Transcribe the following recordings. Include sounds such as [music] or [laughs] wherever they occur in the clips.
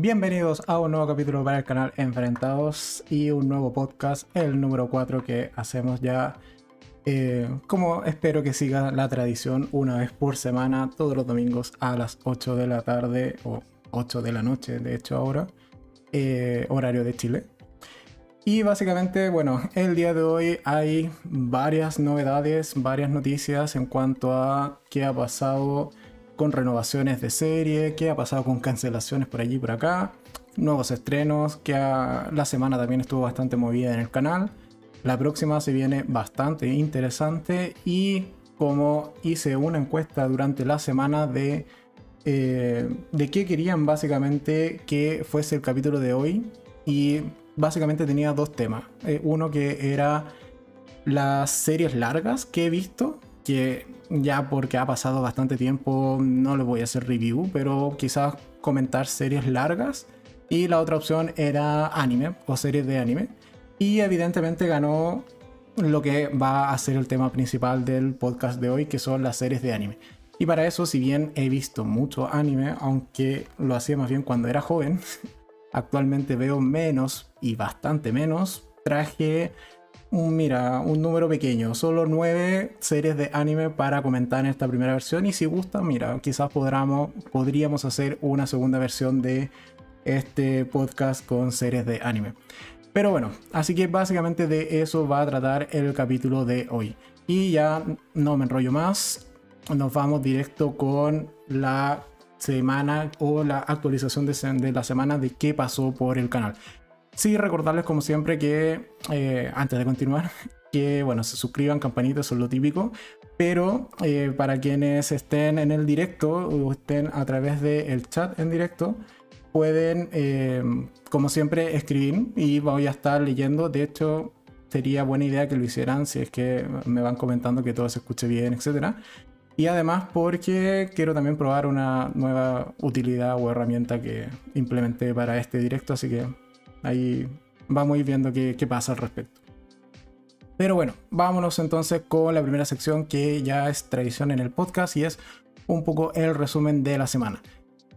Bienvenidos a un nuevo capítulo para el canal Enfrentados y un nuevo podcast, el número 4 que hacemos ya, eh, como espero que siga la tradición, una vez por semana, todos los domingos a las 8 de la tarde o 8 de la noche, de hecho ahora, eh, horario de Chile. Y básicamente, bueno, el día de hoy hay varias novedades, varias noticias en cuanto a qué ha pasado con renovaciones de serie, qué ha pasado con cancelaciones por allí y por acá, nuevos estrenos, que la semana también estuvo bastante movida en el canal. La próxima se viene bastante interesante y como hice una encuesta durante la semana de, eh, de qué querían básicamente que fuese el capítulo de hoy y básicamente tenía dos temas. Eh, uno que era las series largas que he visto, que ya porque ha pasado bastante tiempo no le voy a hacer review, pero quizás comentar series largas. Y la otra opción era anime o series de anime. Y evidentemente ganó lo que va a ser el tema principal del podcast de hoy, que son las series de anime. Y para eso, si bien he visto mucho anime, aunque lo hacía más bien cuando era joven, [laughs] Actualmente veo menos y bastante menos. Traje mira, un número pequeño, solo nueve series de anime para comentar en esta primera versión. Y si gusta, mira, quizás podamos, podríamos hacer una segunda versión de este podcast con series de anime. Pero bueno, así que básicamente de eso va a tratar el capítulo de hoy. Y ya no me enrollo más, nos vamos directo con la semana o la actualización de, la semana de qué pasó por el canal. Sí, recordarles como siempre que, eh, antes de continuar, [laughs] que bueno, se suscriban, campanitas, son lo típico, pero eh, para quienes estén en el directo o estén a través del chat en directo, pueden, eh, como siempre, escribir y voy a estar leyendo. De hecho, sería buena idea que lo hicieran si es que me van comentando que todo se escuche bien, etcétera. Y además porque quiero también probar una nueva utilidad o herramienta que implementé para este directo, así que ahí vamos a ir viendo qué, pasa al respecto. Pero bueno, vámonos entonces con la primera sección que ya es tradición en el podcast y es un poco el resumen de la semana.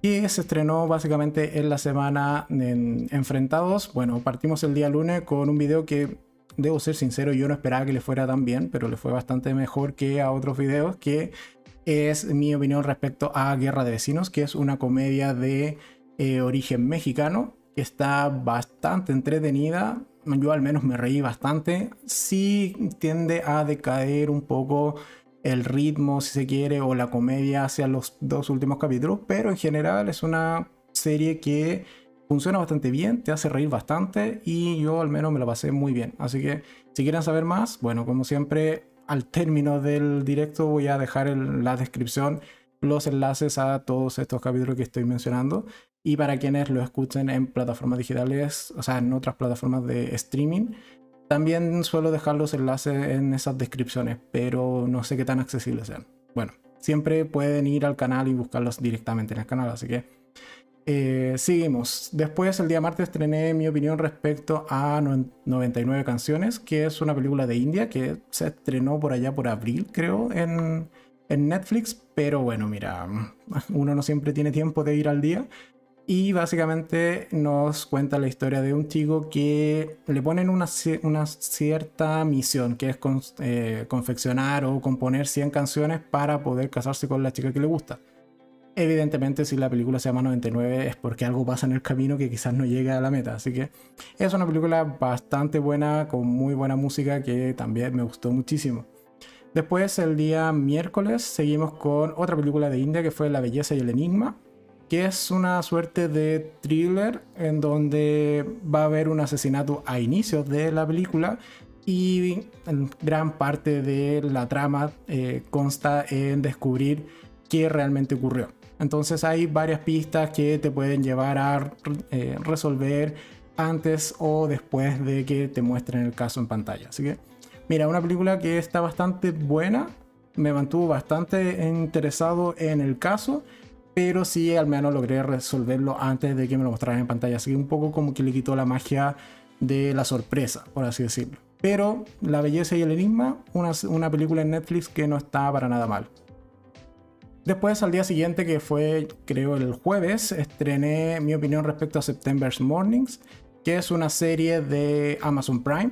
Que se estrenó básicamente en la semana en Enfrentados. Bueno, partimos el día lunes con un video que debo ser sincero, yo no esperaba que le fuera tan bien, pero le fue bastante mejor que a otros videos, que es mi opinión respecto a Guerra de Vecinos, que es una comedia de eh, origen mexicano, que está bastante entretenida, yo al menos me reí bastante, sí tiende a decaer un poco el ritmo, si se quiere, o la comedia hacia los dos últimos capítulos, pero en general es una serie que funciona bastante bien, te hace reír bastante y yo al menos me lo pasé muy bien. Así que si quieren saber más, bueno, como siempre, al término del directo voy a dejar en la descripción los enlaces a todos estos capítulos que estoy mencionando. Y para quienes lo escuchen en plataformas digitales, o sea, en otras plataformas de streaming, también suelo dejar los enlaces en esas descripciones, pero no sé qué tan accesibles sean. Bueno, siempre pueden ir al canal y buscarlos directamente en el canal, así que eh, seguimos. Después, el día martes, estrené mi opinión respecto a 99 canciones, que es una película de India que se estrenó por allá por abril, creo, en, en Netflix. Pero bueno, mira, [laughs] uno no siempre tiene tiempo de ir al día. Y básicamente nos cuenta la historia de un chico que le ponen una, una cierta misión, que es eh, confeccionar o componer 100 canciones para poder casarse con la chica que le gusta. Evidentemente, si la película se llama 99 es porque algo pasa en el camino que quizás no llegue a la meta. Así que es una película bastante buena, con muy buena música que también me gustó muchísimo. Después, el día miércoles, seguimos con otra película de India que fue La belleza y el enigma, que es una suerte de thriller en donde va a haber un asesinato a inicios de la película y gran parte de la trama eh, consta en descubrir qué realmente ocurrió. Entonces hay varias pistas que te pueden llevar a eh, resolver antes o después de que te muestren el caso en pantalla. Así que, mira, una película que está bastante buena, me mantuvo bastante interesado en el caso, pero sí al menos logré resolverlo antes de que me lo mostraran en pantalla. Así que un poco como que le quitó la magia de la sorpresa, por así decirlo. Pero La belleza y el enigma, una, una película en Netflix que no está para nada mal. Después, al día siguiente, que fue creo el jueves, estrené mi opinión respecto a September's Mornings, que es una serie de Amazon Prime.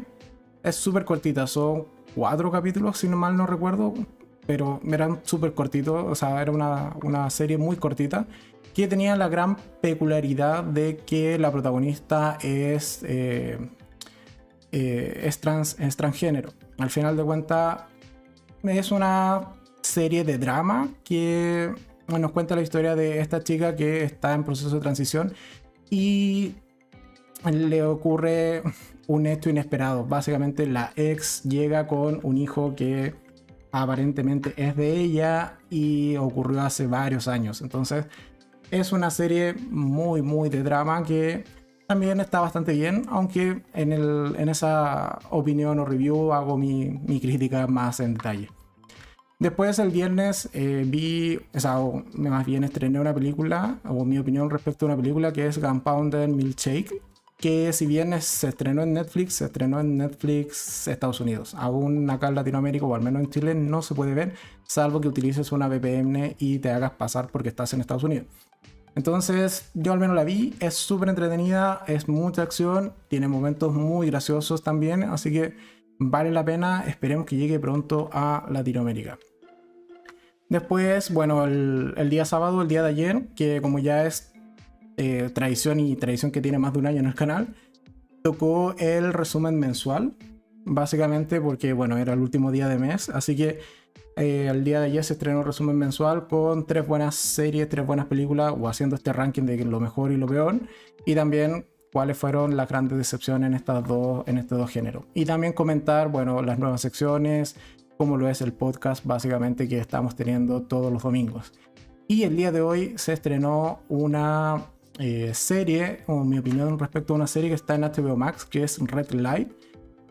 Es súper cortita, son cuatro capítulos, si no mal no recuerdo, pero eran súper cortitos, o sea, era una, serie muy cortita, que tenía la gran peculiaridad de que la protagonista es, eh, eh, es, trans, es transgénero. Al final de cuentas, es una serie de drama que nos cuenta la historia de esta chica que está en proceso de transición y le ocurre un hecho inesperado. Básicamente la ex llega con un hijo que aparentemente es de ella y ocurrió hace varios años. Entonces es una serie muy muy de drama que también está bastante bien, aunque en, el, en esa opinión o review hago mi, mi crítica más en detalle. Después el viernes eh, vi, o sea, más bien estrené una película, o mi opinión respecto a una película que es Gunpowder Milkshake, que si bien se estrenó en Netflix, se estrenó en Netflix Estados Unidos. Aún acá en Latinoamérica, o al menos en Chile, no se puede ver, salvo que utilices una VPN y te hagas pasar porque estás en Estados Unidos. Entonces, yo al menos la vi, es súper entretenida, es mucha acción, tiene momentos muy graciosos también, así que vale la pena, esperemos que llegue pronto a Latinoamérica. Después, bueno, el, día sábado, el día de ayer, que como ya es eh, tradición y tradición que tiene más de un año en el canal, tocó el resumen mensual, básicamente porque, bueno, era el último día de mes, así que eh, el día de ayer se estrenó el resumen mensual con tres buenas series, tres buenas películas, o haciendo este ranking de lo mejor y lo peor, y también cuáles fueron las grandes decepciones en, estas dos, en estos dos géneros. Y también comentar, bueno, las nuevas secciones, como lo es el podcast básicamente que estamos teniendo todos los domingos. Y el día de hoy se estrenó una eh, serie, o mi opinión respecto a una serie que está en HBO Max, que es Red Light,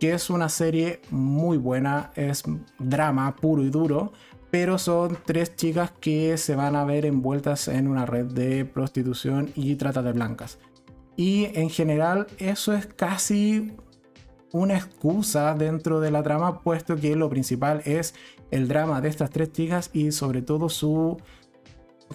que es una serie muy buena, es drama puro y duro, pero son tres chicas que se van a ver envueltas en una red de prostitución y trata de blancas. Y en general eso es casi una excusa dentro de la trama, puesto que lo principal es el drama de estas tres chicas y sobre todo su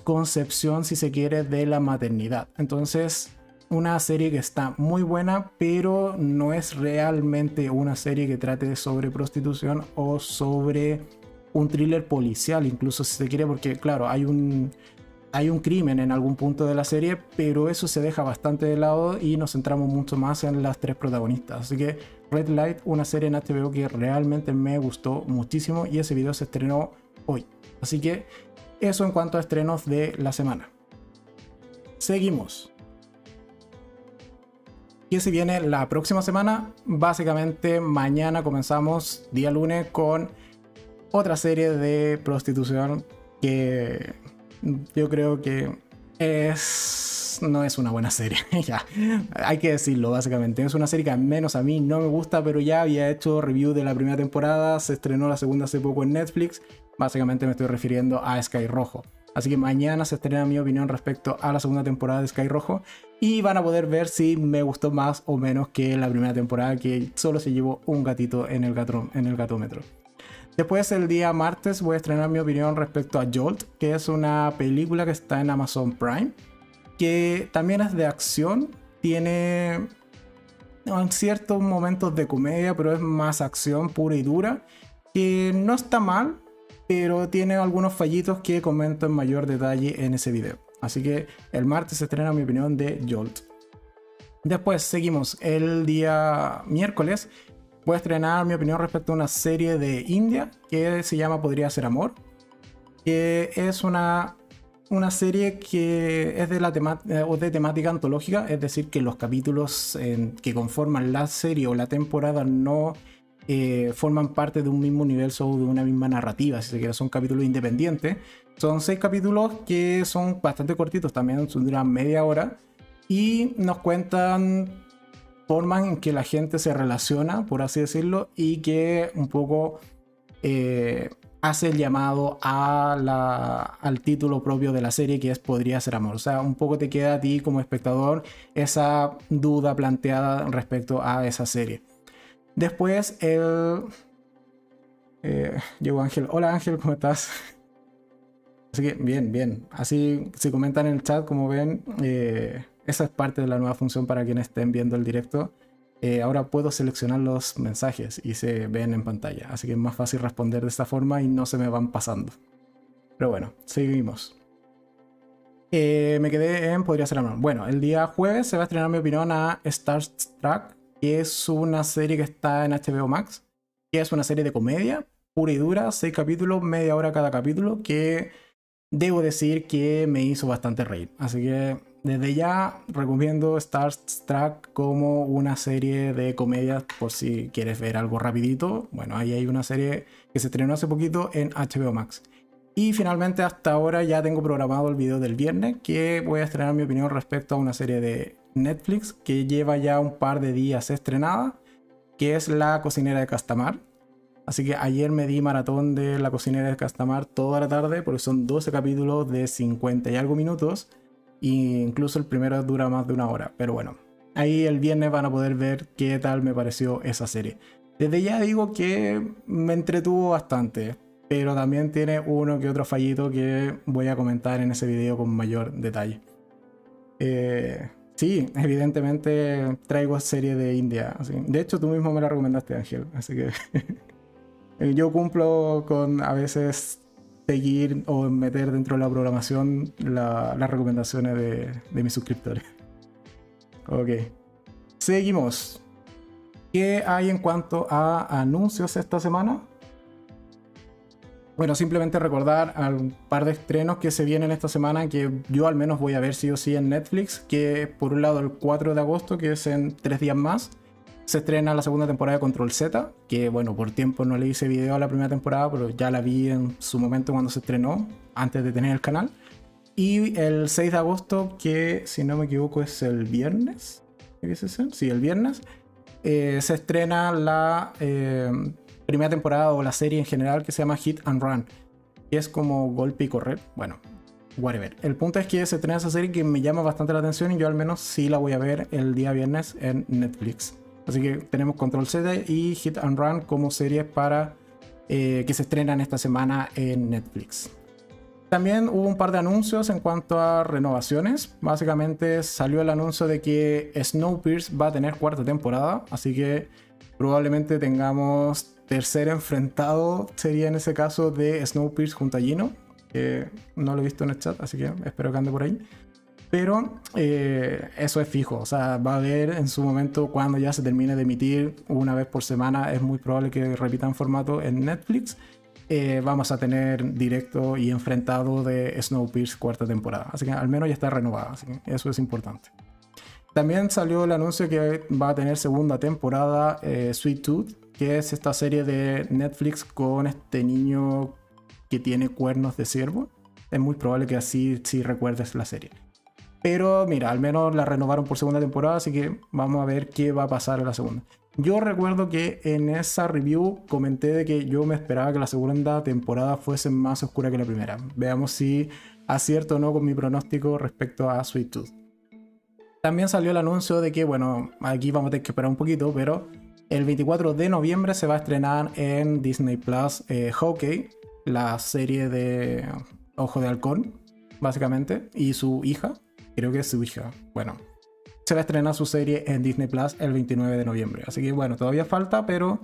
concepción, si se quiere, de la maternidad. Entonces, una serie que está muy buena, pero no es realmente una serie que trate sobre prostitución o sobre un thriller policial, incluso si se quiere, porque claro, hay un, hay un crimen en algún punto de la serie, pero eso se deja bastante de lado y nos centramos mucho más en las tres protagonistas. Así que Red Light, una serie en HBO que realmente me gustó muchísimo y ese video se estrenó hoy. Así que eso en cuanto a estrenos de la semana. Seguimos. Y se viene la próxima semana. Básicamente mañana comenzamos día lunes con otra serie de prostitución que yo creo que es no es una buena serie. [laughs] ya, hay que decirlo básicamente. Es una serie que al menos a mí no me gusta, pero ya había hecho review de la primera temporada, se estrenó la segunda hace poco en Netflix. Básicamente me estoy refiriendo a Sky Rojo. Así que mañana se estrena mi opinión respecto a la segunda temporada de Sky Rojo y van a poder ver si me gustó más o menos que la primera temporada que solo se llevó un gatito en el, en el gatómetro. Después el día martes voy a estrenar mi opinión respecto a Jolt, que es una película que está en Amazon Prime, que también es de acción, tiene ciertos momentos de comedia, pero es más acción pura y dura, que no está mal, pero tiene algunos fallitos que comento en mayor detalle en ese video. Así que el martes se estrena mi opinión de Jolt. Después seguimos el día miércoles voy a estrenar mi opinión respecto a una serie de India que se llama Podría ser amor. Que es una, una serie que es de, la eh, o de temática antológica, es decir, que los capítulos que conforman la serie o la temporada no eh, forman parte de un mismo universo o de una misma narrativa, si se quiere, son capítulos independientes. Son seis capítulos que son bastante cortitos, también duran media hora y nos cuentan forman en que la gente se relaciona, por así decirlo, y que un poco eh, hace el llamado al título propio de la serie, que es Podría ser amor. O sea, un poco te queda a ti como espectador esa duda planteada respecto a esa serie. Después, el... Eh, llegó Ángel. Hola Ángel, ¿cómo estás? Así que bien, bien. Así si comentan en el chat, como ven, eh, esa es parte de la nueva función para quienes estén viendo el directo. Eh, ahora puedo seleccionar los mensajes y se ven en pantalla. Así que es más fácil responder de esta forma y no se me van pasando. Pero bueno, seguimos. Eh, me quedé en Podría ser amor. Bueno, el día jueves se va a estrenar mi opinión a Star Trek, que es una serie que está en HBO Max, que es una serie de comedia pura y dura, seis capítulos, media hora cada capítulo, que debo decir que me hizo bastante reír. Así que desde ya recomiendo Star Trek como una serie de comedias por si quieres ver algo rapidito. Bueno, ahí hay una serie que se estrenó hace poquito en HBO Max. Y finalmente hasta ahora ya tengo programado el video del viernes que voy a estrenar mi opinión respecto a una serie de Netflix que lleva ya un par de días estrenada, que es La cocinera de Castamar. Así que ayer me di maratón de La cocinera de Castamar toda la tarde, porque son 12 capítulos de 50 y algo minutos. E incluso el primero dura más de una hora. Pero bueno, ahí el viernes van a poder ver qué tal me pareció esa serie. Desde ya digo que me entretuvo bastante, pero también tiene uno que otro fallito que voy a comentar en ese video con mayor detalle. Eh, sí, evidentemente traigo serie de India. De hecho, tú mismo me la recomendaste, Ángel. Así que [laughs] Eh, yo cumplo con a veces seguir o meter dentro de la programación las recomendaciones de, mis suscriptores. [laughs] Ok. Seguimos. ¿Qué hay en cuanto a anuncios esta semana? Bueno, simplemente recordar un par de estrenos que se vienen esta semana que yo al menos voy a ver sí o sí en Netflix, que por un lado el 4 de agosto, que es en tres días más, se estrena la segunda temporada de Control Z, que bueno, por tiempo no le hice video a la primera temporada, pero ya la vi en su momento cuando se estrenó, antes de tener el canal. Y el 6 de agosto, que si no me equivoco es el viernes, sí, el viernes, eh, se estrena la eh, primera temporada o la serie en general que se llama Hit and Run, que es como golpe y correr. Bueno, whatever. El punto es que se estrena esa serie que me llama bastante la atención y yo al menos sí la voy a ver el día viernes en Netflix. Así que tenemos Control Z y Hit and Run como series para eh, que se estrenan esta semana en Netflix. También hubo un par de anuncios en cuanto a renovaciones. Básicamente salió el anuncio de que Snowpiercer va a tener cuarta temporada, así que probablemente tengamos tercer enfrentado, sería en ese caso de Snowpiercer junto a Gino, no lo he visto en el chat, así que espero que ande por ahí. Pero eh, eso es fijo, o sea, va a haber en su momento cuando ya se termine de emitir una vez por semana, es muy probable que repitan formato en Netflix. Eh, vamos a tener directo y enfrentado de Snowpiercer cuarta temporada. Así que al menos ya está renovada, eso es importante. También salió el anuncio que va a tener segunda temporada eh, Sweet Tooth, que es esta serie de Netflix con este niño que tiene cuernos de ciervo. Es muy probable que así sí recuerdes la serie. Pero mira, al menos la renovaron por segunda temporada, así que vamos a ver qué va a pasar en la segunda. Yo recuerdo que en esa review comenté de que yo me esperaba que la segunda temporada fuese más oscura que la primera. Veamos si acierto o no con mi pronóstico respecto a Sweet Tooth. También salió el anuncio de que, bueno, aquí vamos a tener que esperar un poquito, pero el 24 de noviembre se va a estrenar en Disney Plus eh, Hockey, la serie de Ojo de Halcón, básicamente, y su hija, creo que es su hija. Bueno, se va a estrenar su serie en Disney Plus el 29 de noviembre. Así que bueno, todavía falta, pero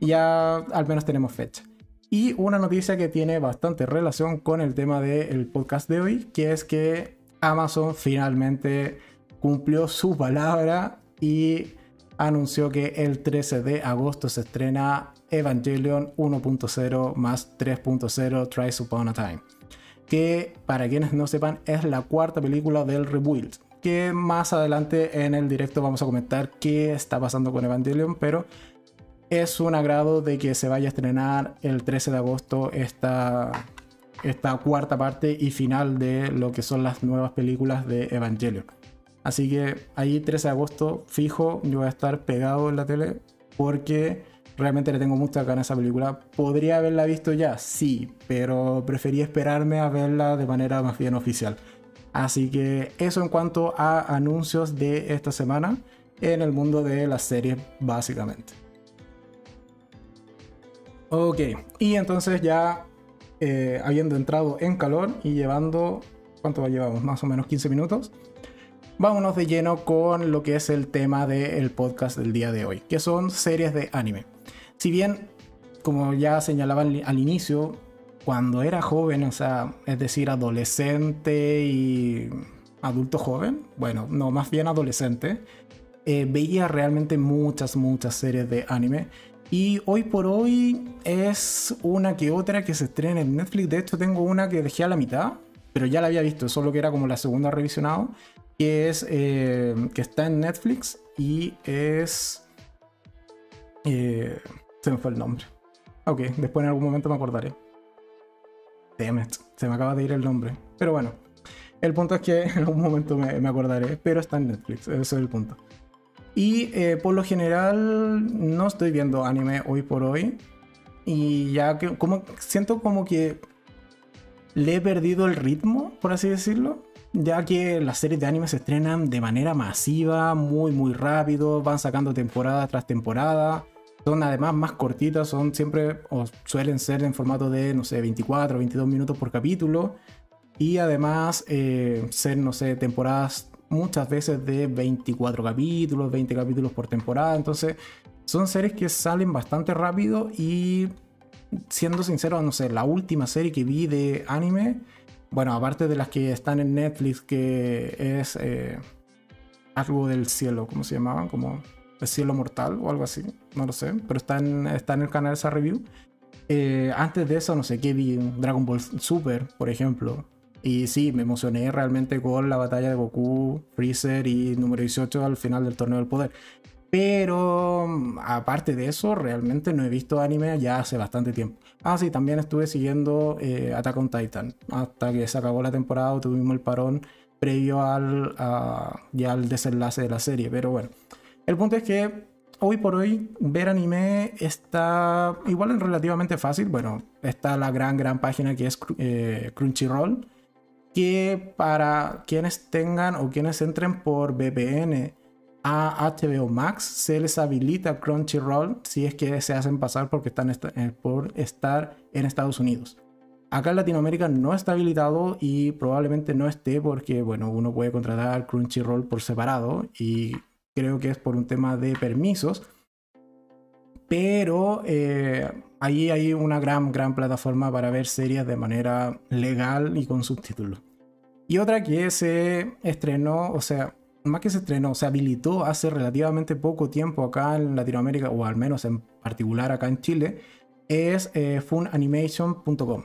ya al menos tenemos fecha. Y una noticia que tiene bastante relación con el tema del podcast de hoy, que es que Amazon finalmente cumplió su palabra y anunció que el 13 de agosto se estrena Evangelion 1.0 más 3.0 Tries Upon a Time que para quienes no sepan es la cuarta película del Rebuild, que más adelante en el directo vamos a comentar qué está pasando con Evangelion, pero es un agrado de que se vaya a estrenar el 13 de agosto esta, esta cuarta parte y final de lo que son las nuevas películas de Evangelion. Así que ahí 13 de agosto fijo, yo voy a estar pegado en la tele porque Realmente le tengo mucha ganas a esa película. ¿Podría haberla visto ya? Sí, pero preferí esperarme a verla de manera más bien oficial. Así que eso en cuanto a anuncios de esta semana en el mundo de las series, básicamente. Ok, y entonces ya eh, habiendo entrado en calor y llevando, ¿cuánto llevamos? Más o menos 15 minutos. Vámonos de lleno con lo que es el tema del podcast del día de hoy, que son series de anime. Si bien, como ya señalaba al inicio, cuando era joven, o sea, es decir, adolescente y adulto joven, bueno, no, más bien adolescente, eh, veía realmente muchas, muchas series de anime. Y hoy por hoy es una que otra que se estrena en Netflix. De hecho, tengo una que dejé a la mitad, pero ya la había visto, solo que era como la segunda revisionado. Que es eh, que está en Netflix y es. Eh, se me fue el nombre. Ok, después en algún momento me acordaré. Damn se me acaba de ir el nombre. Pero bueno, el punto es que [laughs] en algún momento me, me acordaré, pero está en Netflix, ese es el punto. Y eh, por lo general no estoy viendo anime hoy por hoy. Y ya que como siento como que le he perdido el ritmo, por así decirlo. Ya que las series de anime se estrenan de manera masiva, muy muy rápido, van sacando temporada tras temporada. Son además más cortitas, son siempre o suelen ser en formato de, no sé, 24 o 22 minutos por capítulo. Y además eh, ser, no sé, temporadas muchas veces de 24 capítulos, 20 capítulos por temporada. Entonces, son series que salen bastante rápido y siendo sincero, no sé, la última serie que vi de anime, bueno, aparte de las que están en Netflix, que es eh, algo del cielo, ¿cómo se llamaban? Como el cielo mortal o algo así, no lo sé, pero está en, está en el canal esa review. Eh, antes de eso, no sé qué vi, Dragon Ball Super, por ejemplo, y sí, me emocioné realmente con la batalla de Goku, Freezer y número 18 al final del torneo del poder. Pero aparte de eso, realmente no he visto anime ya hace bastante tiempo. Ah, sí, también estuve siguiendo eh, Attack on Titan. Hasta que se acabó la temporada, tuvimos el parón previo al, ya al desenlace de la serie. Pero bueno, el punto es que hoy por hoy ver anime está igual relativamente fácil. Bueno, está la gran, gran página que es eh, Crunchyroll que para quienes tengan o quienes entren por VPN a HBO Max se les habilita Crunchyroll si es que se hacen pasar porque están eh, por estar en Estados Unidos. Acá en Latinoamérica no está habilitado y probablemente no esté porque, bueno, uno puede contratar Crunchyroll por separado y creo que es por un tema de permisos. Pero eh, ahí hay una gran, gran plataforma para ver series de manera legal y con subtítulos. Y otra que se estrenó, o sea, más que se estrenó, se habilitó hace relativamente poco tiempo acá en Latinoamérica, o al menos en particular acá en Chile, es eh, funanimation.com.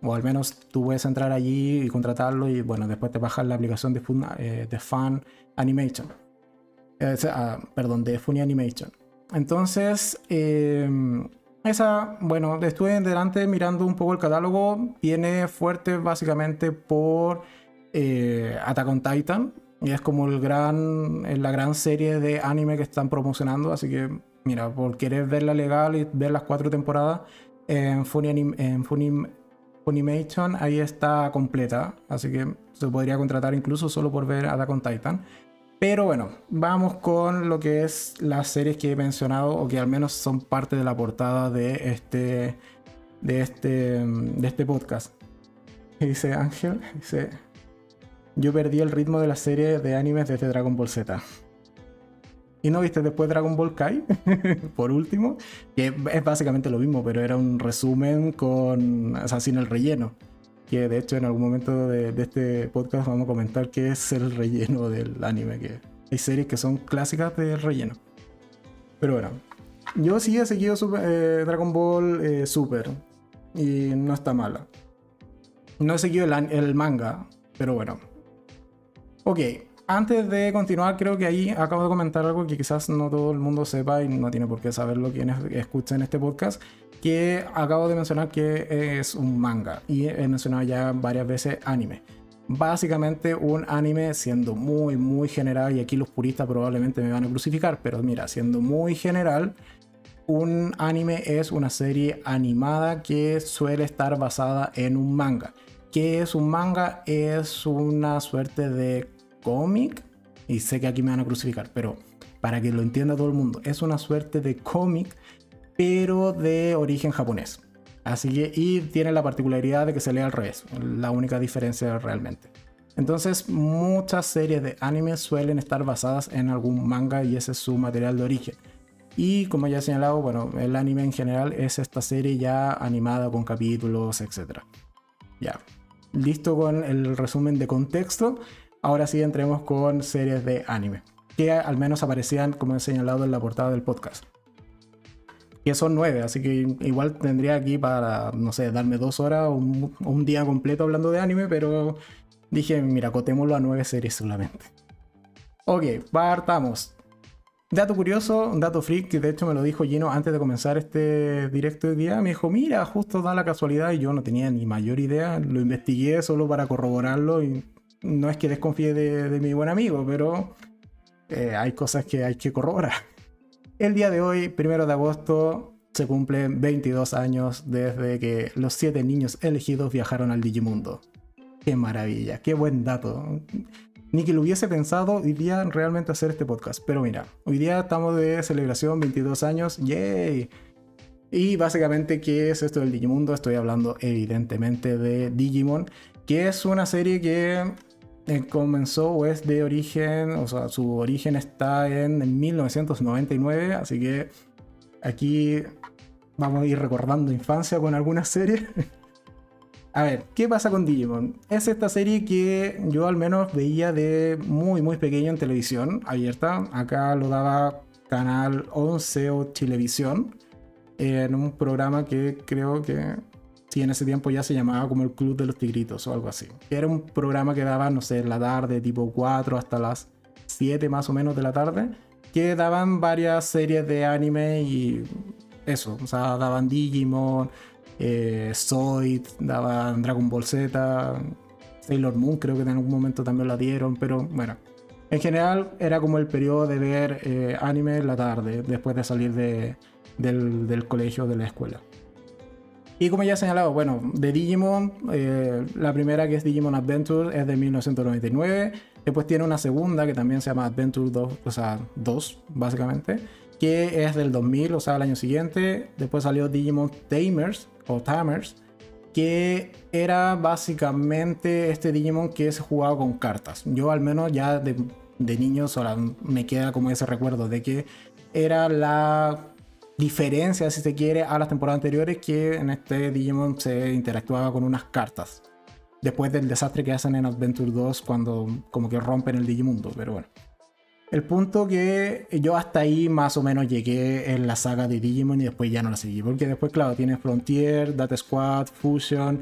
O al menos tú puedes entrar allí y contratarlo y bueno, después te bajas la aplicación de, Fun, eh, de Fun Animation. Eh, ah, perdón, de Funimation. Entonces, em, esa, bueno, estuve en delante mirando un poco el catálogo. Viene fuerte básicamente por Attack on Titan. Y es como el gran, la gran serie de anime que están promocionando. Así que, mira, por querer verla legal y ver las cuatro temporadas en, Funimation, ahí está completa. Así que se podría contratar incluso solo por ver Attack on Titan. Pero bueno, vamos con lo que es las series que he mencionado o que al menos son parte de la portada de este, de este, de este podcast. Dice Ángel, dice, yo perdí el ritmo de la serie de animes desde Dragon Ball Z. ¿Y no viste después Dragon Ball Kai? [laughs] Por último, que es básicamente lo mismo, pero era un resumen con, o sea, sin el relleno que de hecho en algún momento de, este podcast vamos a comentar qué es el relleno del anime, que hay series que son clásicas del relleno. Pero bueno, yo sí he seguido eh, Dragon Ball eh, Super y no está mala. No he seguido el manga, pero bueno. Ok, antes de continuar, creo que ahí acabo de comentar algo que quizás no todo el mundo sepa y no tiene por qué saberlo quienes escuchen este podcast, que acabo de mencionar que es un manga y he mencionado ya varias veces anime. Básicamente un anime siendo muy muy general y aquí los puristas probablemente me van a crucificar, pero mira, siendo muy general, un anime es una serie animada que suele estar basada en un manga. ¿Qué es un manga? Es una suerte de cómic, y sé que aquí me van a crucificar, pero para que lo entienda todo el mundo, es una suerte de cómic, pero de origen japonés. Así que, y tiene la particularidad de que se lee al revés, la única diferencia realmente. Entonces, muchas series de anime suelen estar basadas en algún manga y ese es su material de origen. Y como ya he señalado, bueno, el anime en general es esta serie ya animada con capítulos, etc. Ya, listo con el resumen de contexto. Ahora sí entremos con series de anime, que al menos aparecían, como he señalado, en la portada del podcast que son nueve, así que igual tendría aquí para, no sé, darme dos horas o un, día completo hablando de anime, pero dije, mira, cotémoslo a nueve series solamente. Ok, partamos. Dato curioso, un dato freak, que de hecho me lo dijo Gino antes de comenzar este directo de día. Me dijo, mira, justo da la casualidad y yo no tenía ni mayor idea. Lo investigué solo para corroborarlo y no es que desconfíe de, mi buen amigo, pero eh, hay cosas que hay que corroborar. El día de hoy, primero de agosto, se cumplen 22 años desde que los 7 niños elegidos viajaron al Digimundo. Qué maravilla, qué buen dato. Ni que lo hubiese pensado hoy realmente hacer este podcast. Pero mira, hoy día estamos de celebración, 22 años, ¡yay! Y básicamente, ¿qué es esto del Digimundo? Estoy hablando evidentemente de Digimon, que es una serie que eh, comenzó o es de origen, o sea, su origen está en 1999, así que aquí vamos a ir recordando infancia con algunas series. [laughs] a ver, ¿qué pasa con Digimon? Es esta serie que yo al menos veía de muy muy pequeño en televisión abierta. Acá lo daba Canal 11 o Televisión en un programa que creo que Sí, en ese tiempo ya se llamaba como el Club de los Tigritos o algo así. Era un programa que daba, no sé, en la tarde, tipo 4 hasta las 7 más o menos de la tarde, que daban varias series de anime y eso, o sea, daban Digimon, eh, Zoid, daban Dragon Ball Z, Sailor Moon creo que en algún momento también la dieron, pero bueno. En general era como el periodo de ver eh, anime en la tarde, después de salir de, del, del colegio de la escuela. Y como ya he señalado, bueno, de Digimon, eh, la primera que es Digimon Adventure es de 1999. Después tiene una segunda que también se llama Adventure 2, o sea, 2, básicamente, que es del 2000, o sea, el año siguiente. Después salió Digimon Tamers, o Tamers, que era básicamente este Digimon que se jugaba con cartas. Yo al menos ya de, niño me queda como ese recuerdo de que era la diferencia, si se quiere, a las temporadas anteriores que en este Digimon se interactuaba con unas cartas. Después del desastre que hacen en Adventure 2 cuando como que rompen el Digimundo, pero bueno. El punto que yo hasta ahí más o menos llegué en la saga de Digimon y después ya no la seguí. Porque después, claro, tienes Frontier, Data Squad, Fusion,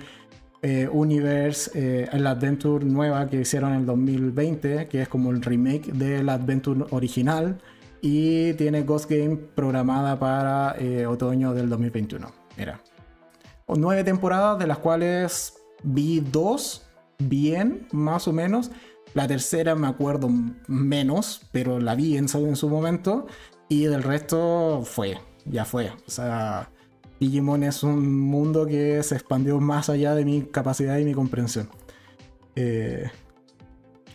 eh, Universe, eh, la Adventure nueva que hicieron en el 2020, que es como el remake de la Adventure original y tiene Ghost Game programada para eh, otoño del 2021. Mira, nueve temporadas de las cuales vi dos bien, más o menos. La tercera me acuerdo menos, pero la vi en, en su momento. Y del resto fue, ya fue. O sea, Digimon es un mundo que se expandió más allá de mi capacidad y mi comprensión. Eh,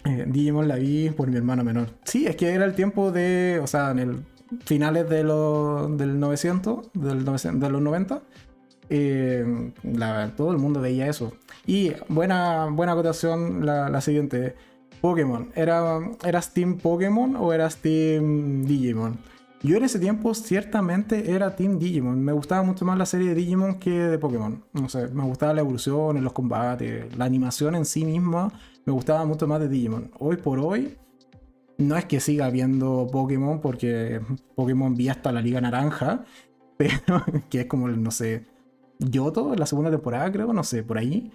eh, Digimon la vi por mi hermano menor. Sí, es que era el tiempo de, o sea, en el finales de del 900, del de los 90. Eh, todo el mundo veía eso. Y buena, buena acotación la, siguiente. Pokémon. ¿Era, ¿Eras Team Pokémon o eras Team Digimon? Yo en ese tiempo ciertamente era Team Digimon. Me gustaba mucho más la serie de Digimon que de Pokémon. No sé, me gustaba la evolución, los combates, la animación en sí misma me gustaba mucho más de Digimon. Hoy por hoy, no es que siga viendo Pokémon porque Pokémon vi hasta la Liga Naranja, [laughs] pero que es como, no sé, Yoto, la segunda temporada creo, no sé, por ahí.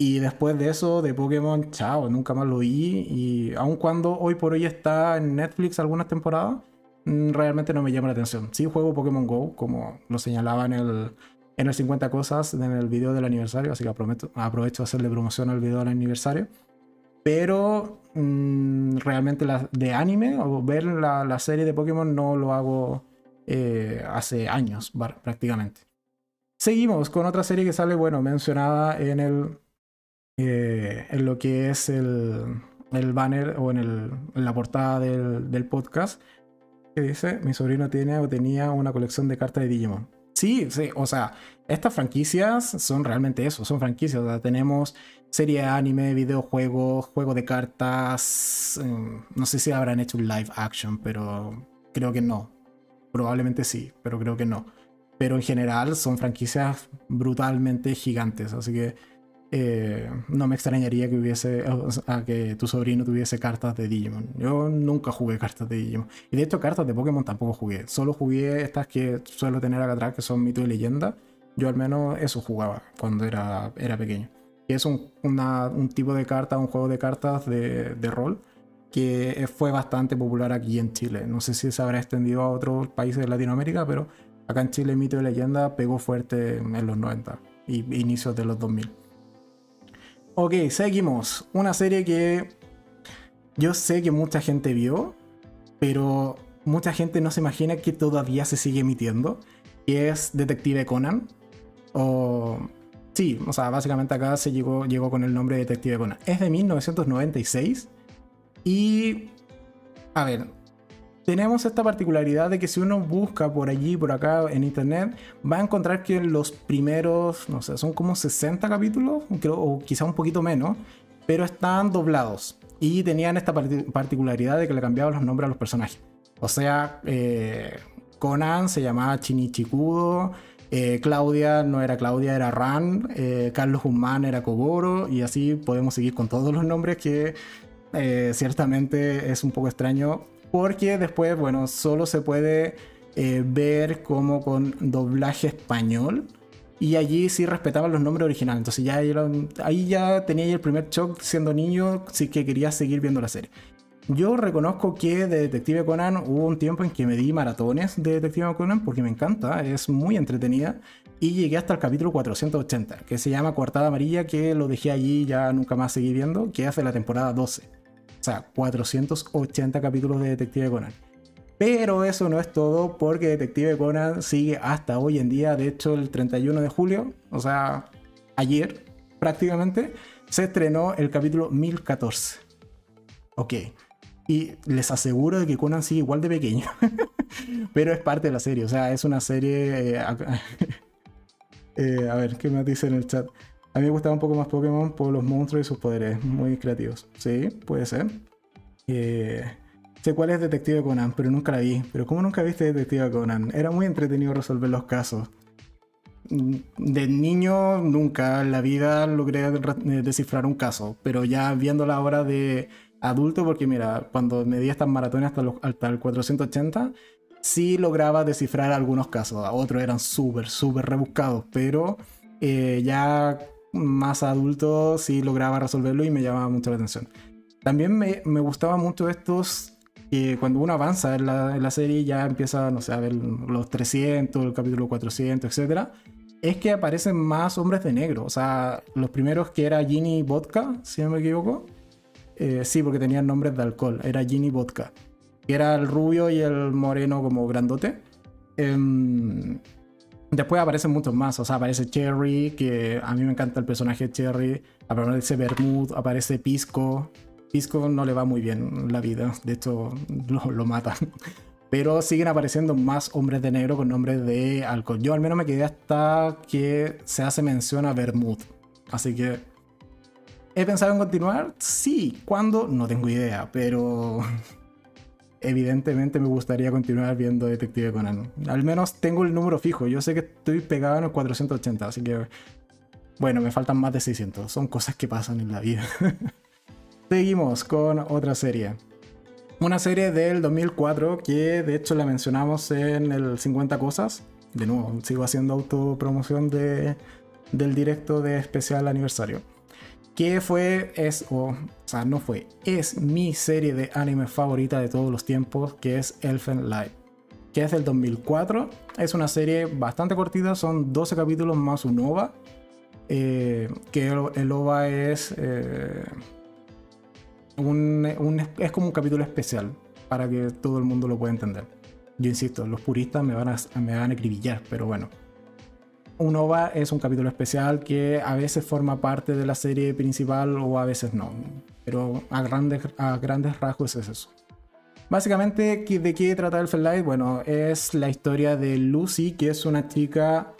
Y después de eso, de Pokémon, chao, nunca más lo vi. Y aun cuando hoy por hoy está en Netflix algunas temporadas, mm, realmente no me llama la atención. Sí juego Pokémon Go, como lo señalaba en el, en el 50 cosas, en el video del aniversario, así que aprovecho, aprovecho de hacerle promoción al video del aniversario pero mm, realmente la, de anime o ver la, serie de Pokémon no lo hago eh, hace años prácticamente. Seguimos con otra serie que sale, bueno, mencionada en el eh, en lo que es el, el banner o en, el, en la portada del, del, podcast que dice mi sobrino tiene o tenía una colección de cartas de Digimon. Sí, sí, o sea, estas franquicias son realmente eso, son franquicias. Tenemos serie anime, videojuegos, juego de cartas. em, no sé si habrán hecho un live action, pero creo que no. Probablemente sí, pero creo que no. Pero en general son franquicias brutalmente gigantes, así que eh, no me extrañaría que tu sobrino tuviese cartas de Digimon. Yo nunca jugué cartas de Digimon. Y de hecho cartas de Pokémon tampoco jugué. Solo jugué estas que suelo tener acá atrás, que son mito y leyenda. Yo al menos eso jugaba cuando era, era pequeño. Y es un, tipo de carta, un juego de cartas de, de rol que fue bastante popular aquí en Chile. No sé si se habrá extendido a otros países de Latinoamérica, pero acá en Chile Mito y Leyenda pegó fuerte en los 90 y inicios de los 2000. Ok, seguimos. Una serie que yo sé que mucha gente vio, pero mucha gente no se imagina que todavía se sigue emitiendo, que es Detective Conan. O... Sí, o sea, básicamente acá se llegó, llegó con el nombre de Detective Conan. Es de 1996 y... A ver, tenemos esta particularidad de que si uno busca por allí, por acá en internet, va a encontrar que los primeros, no sé, son como 60 capítulos, creo, o quizá un poquito menos, pero están doblados. Y tenían esta parti- particularidad de que le cambiaban los nombres a los personajes. O sea, eh, Conan se llamaba Chinichikudo, eh, Claudia no era Claudia, era Ran, eh, Carlos Guzmán era Kogoro, y así podemos seguir con todos los nombres que eh, ciertamente es un poco extraño porque después, bueno, solo se puede ver como con doblaje español y allí sí respetaban los nombres originales. Entonces ya ahí ya tenía el primer shock siendo niño, sí que quería seguir viendo la serie. Yo reconozco que de Detective Conan hubo un tiempo en que me di maratones de Detective Conan porque me encanta, es muy entretenida. Y llegué hasta el capítulo 480, que se llama Coartada Amarilla, que lo dejé allí, ya nunca más seguí viendo, que es de la temporada 12. O sea, 480 capítulos de Detective Conan. Pero eso no es todo porque Detective Conan sigue hasta hoy en día. De hecho, el 31 de julio, o sea, ayer prácticamente, se estrenó el capítulo 1014. Ok. Y les aseguro de que Conan sigue igual de pequeño. [laughs] Pero es parte de la serie. O sea, es una serie... eh, [laughs] eh, a ver, ¿qué me dice en el chat? A mí me gustaba un poco más Pokémon por los monstruos y sus poderes. Muy creativos. Sí, puede ser. Eh, sé cuál es Detective Conan, pero nunca la vi. Pero ¿cómo nunca viste Detective Conan? Era muy entretenido resolver los casos. Mm, De niño nunca en la vida logré descifrar un caso, pero ya viéndola ahora de adulto, porque mira, cuando me di estas maratones hasta, los- hasta el 480, sí lograba descifrar algunos casos. Otros eran súper, súper rebuscados, pero eh, ya más adulto sí lograba resolverlo y me llamaba mucho la atención. También me, me gustaba mucho estos que cuando uno avanza en la, en la serie ya empieza, no sé, a ver los 300, el capítulo 400, etcétera, es que aparecen más hombres de negro. O sea, los primeros que era Ginny Vodka, si no me equivoco. Eh, sí, porque tenían nombres de alcohol. Era Ginny Vodka. Que era el rubio y el moreno como grandote. Em, después aparecen muchos más. O sea, aparece Cherry, que a mí me encanta el personaje de Cherry. Aparece Bermud, aparece Pisco. Pisco no le va muy bien en la vida. De hecho, [laughs] lo, lo matan. Pero siguen apareciendo más hombres de negro con nombres de alcohol. Yo al menos me quedé hasta que se hace mención a Bermud. Así que... ¿He pensado en continuar? Sí. ¿Cuándo? No tengo idea. Pero... Evidentemente me gustaría continuar viendo Detective Conan. Al menos tengo el número fijo. Yo sé que estoy pegado en el 480. Así que... Bueno, me faltan más de 600. Son cosas que pasan en la vida. [laughs] Seguimos con otra serie. Una serie del 2004 que de hecho la mencionamos en el 50 cosas. De nuevo, sigo haciendo autopromoción de, del directo de especial aniversario. Que fue, es, o, o sea, no fue, es mi serie de anime favorita de todos los tiempos, que es Elfen Live. Que es del 2004. Es una serie bastante cortita, son 12 capítulos más un OVA. eh, que el, OVA es... eh, un, un- es como un capítulo especial para que todo el mundo lo pueda entender. Yo insisto, los puristas me van a, me van a acribillar, pero bueno. Un OVA es un capítulo especial que a veces forma parte de la serie principal o a veces no. Pero a grandes, a grandes rasgos es eso. Básicamente, ¿de qué trata el Light? Bueno, es la historia de Lucy, que es una chica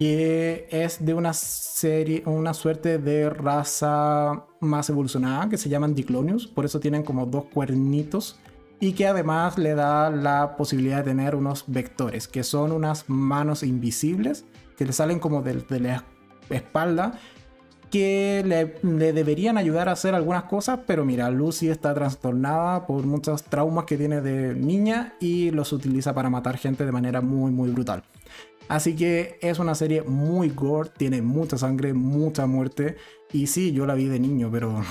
que es de una serie, una suerte de raza más evolucionada que se llaman Diclonius, por eso tienen como dos cuernitos y que además le da la posibilidad de tener unos vectores, que son unas manos invisibles que le salen como de, la espalda que le, le, deberían ayudar a hacer algunas cosas, pero mira, Lucy está trastornada por muchos traumas que tiene de niña y los utiliza para matar gente de manera muy muy brutal. Así que es una serie muy gore, tiene mucha sangre, mucha muerte. Y sí, yo la vi de niño, pero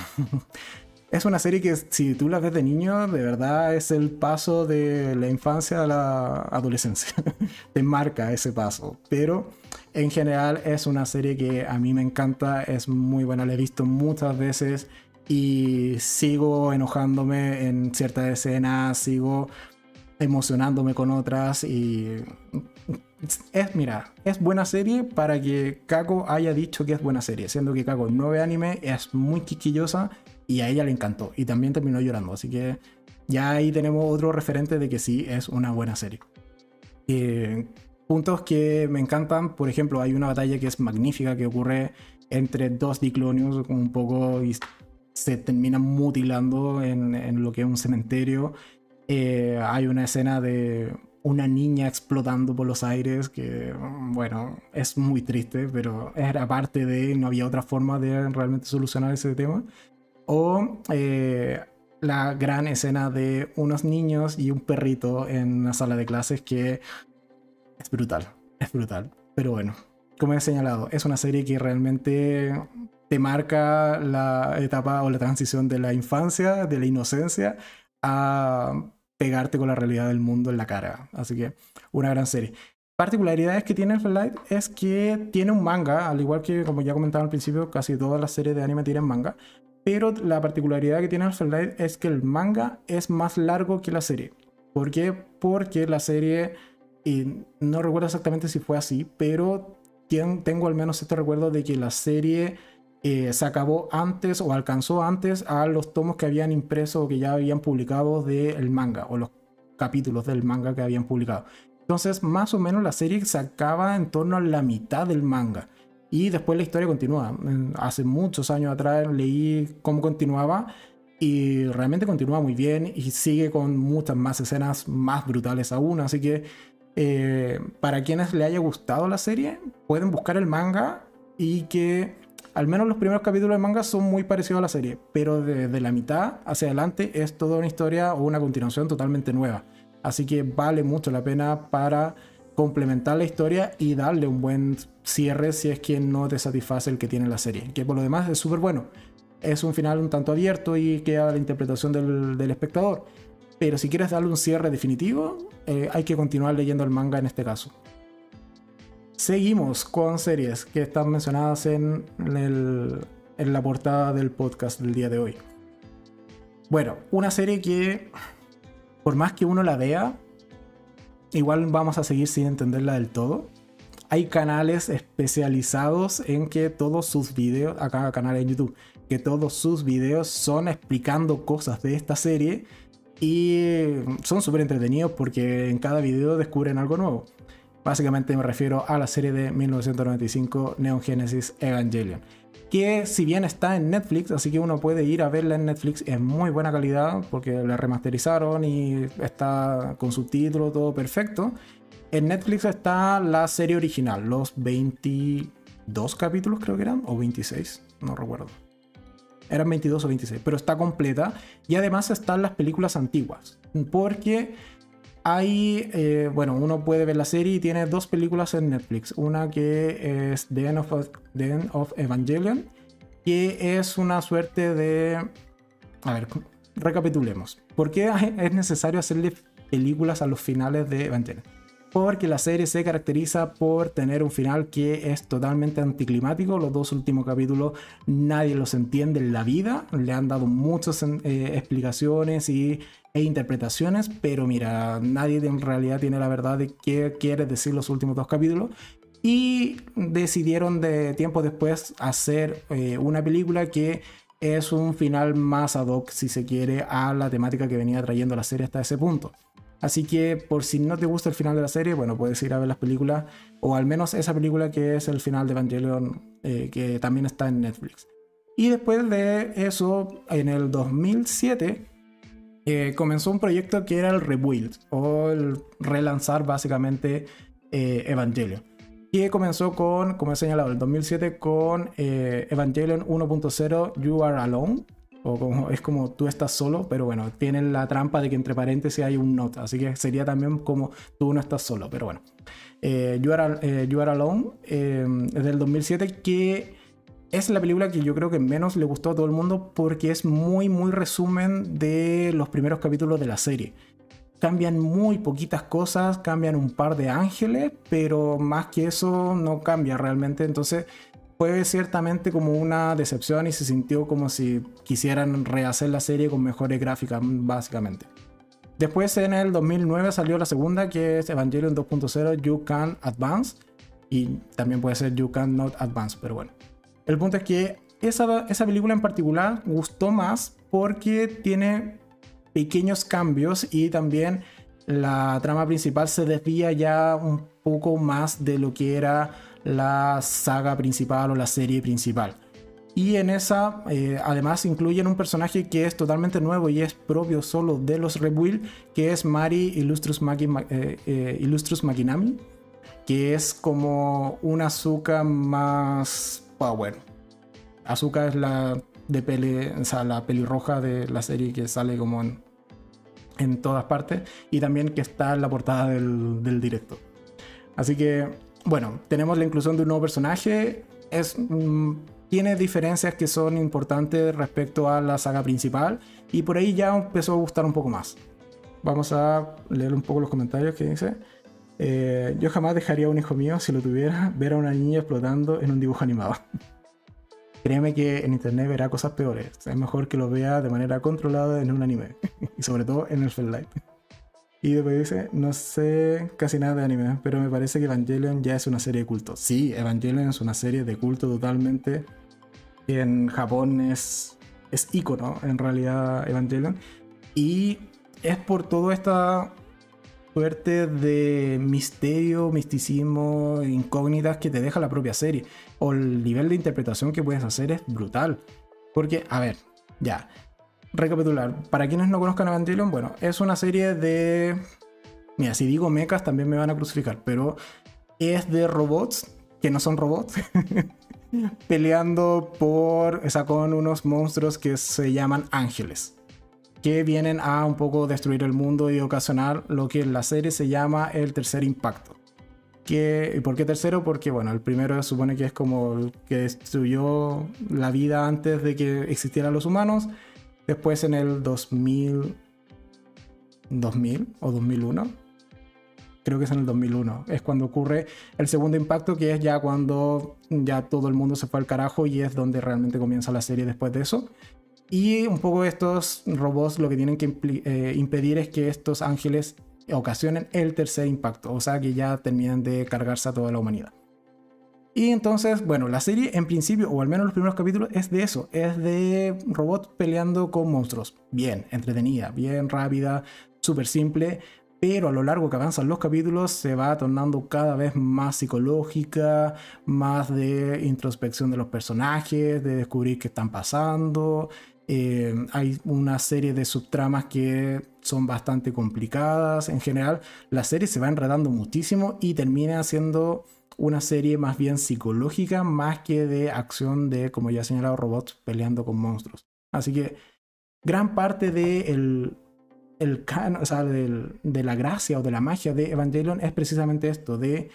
[laughs] es una serie que si tú la ves de niño, de verdad es el paso de la infancia a la adolescencia. [laughs] Te marca ese paso. Pero en general es una serie que a mí me encanta, es muy buena, la he visto muchas veces y sigo enojándome en ciertas escenas, sigo emocionándome con otras y es, mira, es buena serie para que Kako haya dicho que es buena serie, siendo que Kako no ve anime, es muy quisquillosa y a ella le encantó y también terminó llorando, así que ya ahí tenemos otro referente de que sí es una buena serie. Eh, puntos que me encantan, por ejemplo, hay una batalla que es magnífica que ocurre entre dos diclonios un poco y se terminan mutilando en, en lo que es un cementerio. Eh, hay una escena de una niña explotando por los aires, que bueno, es muy triste, pero era parte de, no había otra forma de realmente solucionar ese tema. O eh, la gran escena de unos niños y un perrito en una sala de clases que es brutal, es brutal. Pero bueno, como he señalado, es una serie que realmente te marca la etapa o la transición de la infancia, de la inocencia, a pegarte con la realidad del mundo en la cara. Así que una gran serie. Particularidades que tiene Light es que tiene un manga, al igual que como ya comentaba al principio, casi todas las series de anime tienen manga. Pero la particularidad que tiene Light es que el manga es más largo que la serie. ¿Por qué? Porque la serie, y no recuerdo exactamente si fue así, pero tengo al menos este recuerdo de que la serie eh, se acabó antes o alcanzó antes a los tomos que habían impreso o que ya habían publicado del manga o los capítulos del manga que habían publicado. Entonces, más o menos la serie se acaba en torno a la mitad del manga. Y después la historia continúa. Hace muchos años atrás leí cómo continuaba y realmente continúa muy bien y sigue con muchas más escenas más brutales aún. Así que eh, para quienes le haya gustado la serie, pueden buscar el manga y que al menos los primeros capítulos de manga son muy parecidos a la serie, pero desde la mitad hacia adelante es toda una historia o una continuación totalmente nueva. Así que vale mucho la pena para complementar la historia y darle un buen cierre si es que no te satisface el que tiene la serie, que por lo demás es súper bueno. Es un final un tanto abierto y queda la interpretación del, espectador. Pero si quieres darle un cierre definitivo, eh, hay que continuar leyendo el manga en este caso. Seguimos con series que están mencionadas en, en la portada del podcast del día de hoy. Bueno, una serie que, por más que uno la vea, igual vamos a seguir sin entenderla del todo. Hay canales especializados en que todos sus videos, acá canales en YouTube, que todos sus videos son explicando cosas de esta serie y son súper entretenidos porque en cada video descubren algo nuevo. Básicamente me refiero a la serie de 1995 Neon Genesis Evangelion. Que si bien está en Netflix, así que uno puede ir a verla en Netflix en muy buena calidad porque la remasterizaron y está con subtítulos, todo perfecto. En Netflix está la serie original, los 22 capítulos creo que eran, o 26, no recuerdo. Eran 22 o 26, pero está completa. Y además están las películas antiguas. Porque hay, eh, bueno, uno puede ver la serie y tiene dos películas en Netflix. Una que es The End of, The of Evangelion, que es una suerte de... A ver, recapitulemos. ¿Por qué [laughs] es necesario hacerle películas a los finales de Evangelion? Porque la serie se caracteriza por tener un final que es totalmente anticlimático. Los dos últimos capítulos nadie los entiende en la vida. Le han dado muchas eh, explicaciones y e interpretaciones, pero mira, nadie en realidad tiene la verdad de qué quiere decir los últimos dos capítulos. Y decidieron de tiempo después hacer eh, una película que es un final más ad hoc, si se quiere, a la temática que venía trayendo la serie hasta ese punto. Así que por si no te gusta el final de la serie, bueno, puedes ir a ver las películas, o al menos esa película que es el final de Evangelion, eh, que también está en Netflix. Y después de eso, en el 2007, eh, comenzó un proyecto que era el Rebuild, o el relanzar básicamente eh, Evangelion. Que comenzó con, como he señalado, el 2007 con Evangelion 1.0 You Are Alone, o como, es como tú estás solo, pero bueno, tienen la trampa de que entre paréntesis hay un not, así que sería también como tú no estás solo, pero bueno. Eh, you, Are, eh, you, Are, Alone eh, es del 2007 que es la película que yo creo que menos le gustó a todo el mundo porque es muy muy resumen de los primeros capítulos de la serie. Cambian muy poquitas cosas, cambian un par de ángeles, pero más que eso no cambia realmente, entonces fue ciertamente como una decepción y se sintió como si quisieran rehacer la serie con mejores gráficas, básicamente. Después en el 2009 salió la segunda que es Evangelion 2.0 You Can Advance y también puede ser You Can Not Advance, pero bueno. El punto es que esa, esa película en particular gustó más porque tiene pequeños cambios y también la trama principal se desvía ya un poco más de lo que era la saga principal o la serie principal. Y en esa, eh, además, incluyen un personaje que es totalmente nuevo y es propio solo de los Rebuild, que es Mari Illustrus, Magi, eh, eh, Maginami, que es como una Azuka más power. Azuka es la de pele, o sea, la pelirroja de la serie que sale como en, en todas partes y también que está en la portada del, del directo. Así que bueno, tenemos la inclusión de un nuevo personaje. Es, mm, tiene diferencias que son importantes respecto a la saga principal. Y por ahí ya empezó a gustar un poco más. Vamos a leer un poco los comentarios que dice. Eh, yo jamás dejaría a un hijo mío, si lo tuviera, [laughs] ver a una niña explotando en un dibujo animado. [laughs] Créeme que en internet verá cosas peores. Es mejor que lo vea de manera controlada en un anime. [laughs] y sobre todo en el Light. Y después dice, no sé casi nada de anime, pero me parece que Evangelion ya es una serie de culto. Sí, Evangelion es una serie de culto totalmente. En Japón es, es ícono, en realidad, Evangelion. Y es por toda esta suerte de misterio, misticismo, incógnitas que te deja la propia serie. O el nivel de interpretación que puedes hacer es brutal. Porque, a ver, ya, recapitular, para quienes no conozcan Evangelion, bueno, es una serie de... Mira, si digo mechas también me van a crucificar, pero es de robots, que no son robots, [laughs] peleando por, o sea, con unos monstruos que se llaman ángeles, que vienen a un poco destruir el mundo y ocasionar lo que en la serie se llama el tercer impacto. ¿Y por qué tercero? Porque, bueno, el primero supone que es como el que destruyó la vida antes de que existieran los humanos Después en el 2000, 2000 o 2001, creo que es en el 2001, es cuando ocurre el segundo impacto, que es ya cuando ya todo el mundo se fue al carajo y es donde realmente comienza la serie después de eso. Y un poco estos robots lo que tienen que eh, impedir es que estos ángeles ocasionen el tercer impacto, o sea que ya terminen de cargarse a toda la humanidad. Y entonces, bueno, la serie en principio, o al menos los primeros capítulos, es de eso, es de robots peleando con monstruos. Bien, entretenida, bien rápida, súper simple, pero a lo largo que avanzan los capítulos se va tornando cada vez más psicológica, más de introspección de los personajes, de descubrir qué están pasando. Eh, hay una serie de subtramas que son bastante complicadas. En general, la serie se va enredando muchísimo y termina siendo una serie más bien psicológica, más que de acción de, como ya he señalado, robots peleando con monstruos. Así que gran parte de el, el o sea, de la gracia o de la magia de Evangelion es precisamente esto, de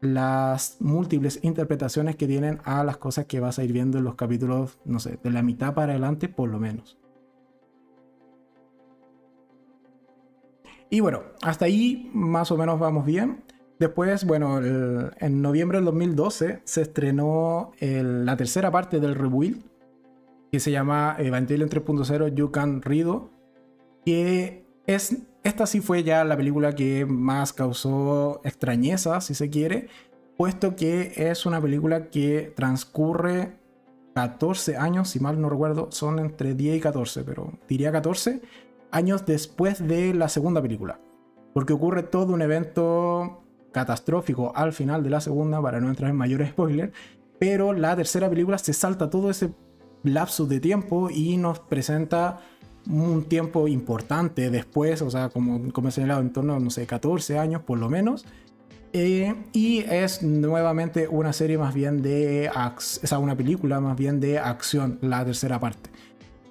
las múltiples interpretaciones que tienen a las cosas que vas a ir viendo en los capítulos, no sé, de la mitad para adelante por lo menos. Y bueno, hasta ahí más o menos vamos bien. Después, bueno, en noviembre del 2012 se estrenó la tercera parte del Rebuild, que se llama Evangelion 3.0 You Can Rido, que es, esta sí fue ya la película que más causó extrañeza, si se quiere, puesto que es una película que transcurre 14 años, si mal no recuerdo, son entre 10 y 14, pero diría 14 años después de la segunda película. Porque ocurre todo un evento catastrófico al final de la segunda, para no entrar en mayores spoilers, pero la tercera película se salta todo ese lapso de tiempo y nos presenta un tiempo importante después, o sea, como, como he señalado, en torno a, no sé, 14 años por lo menos, eh, y es nuevamente una serie más bien de. O sea, una película más bien de acción, la tercera parte.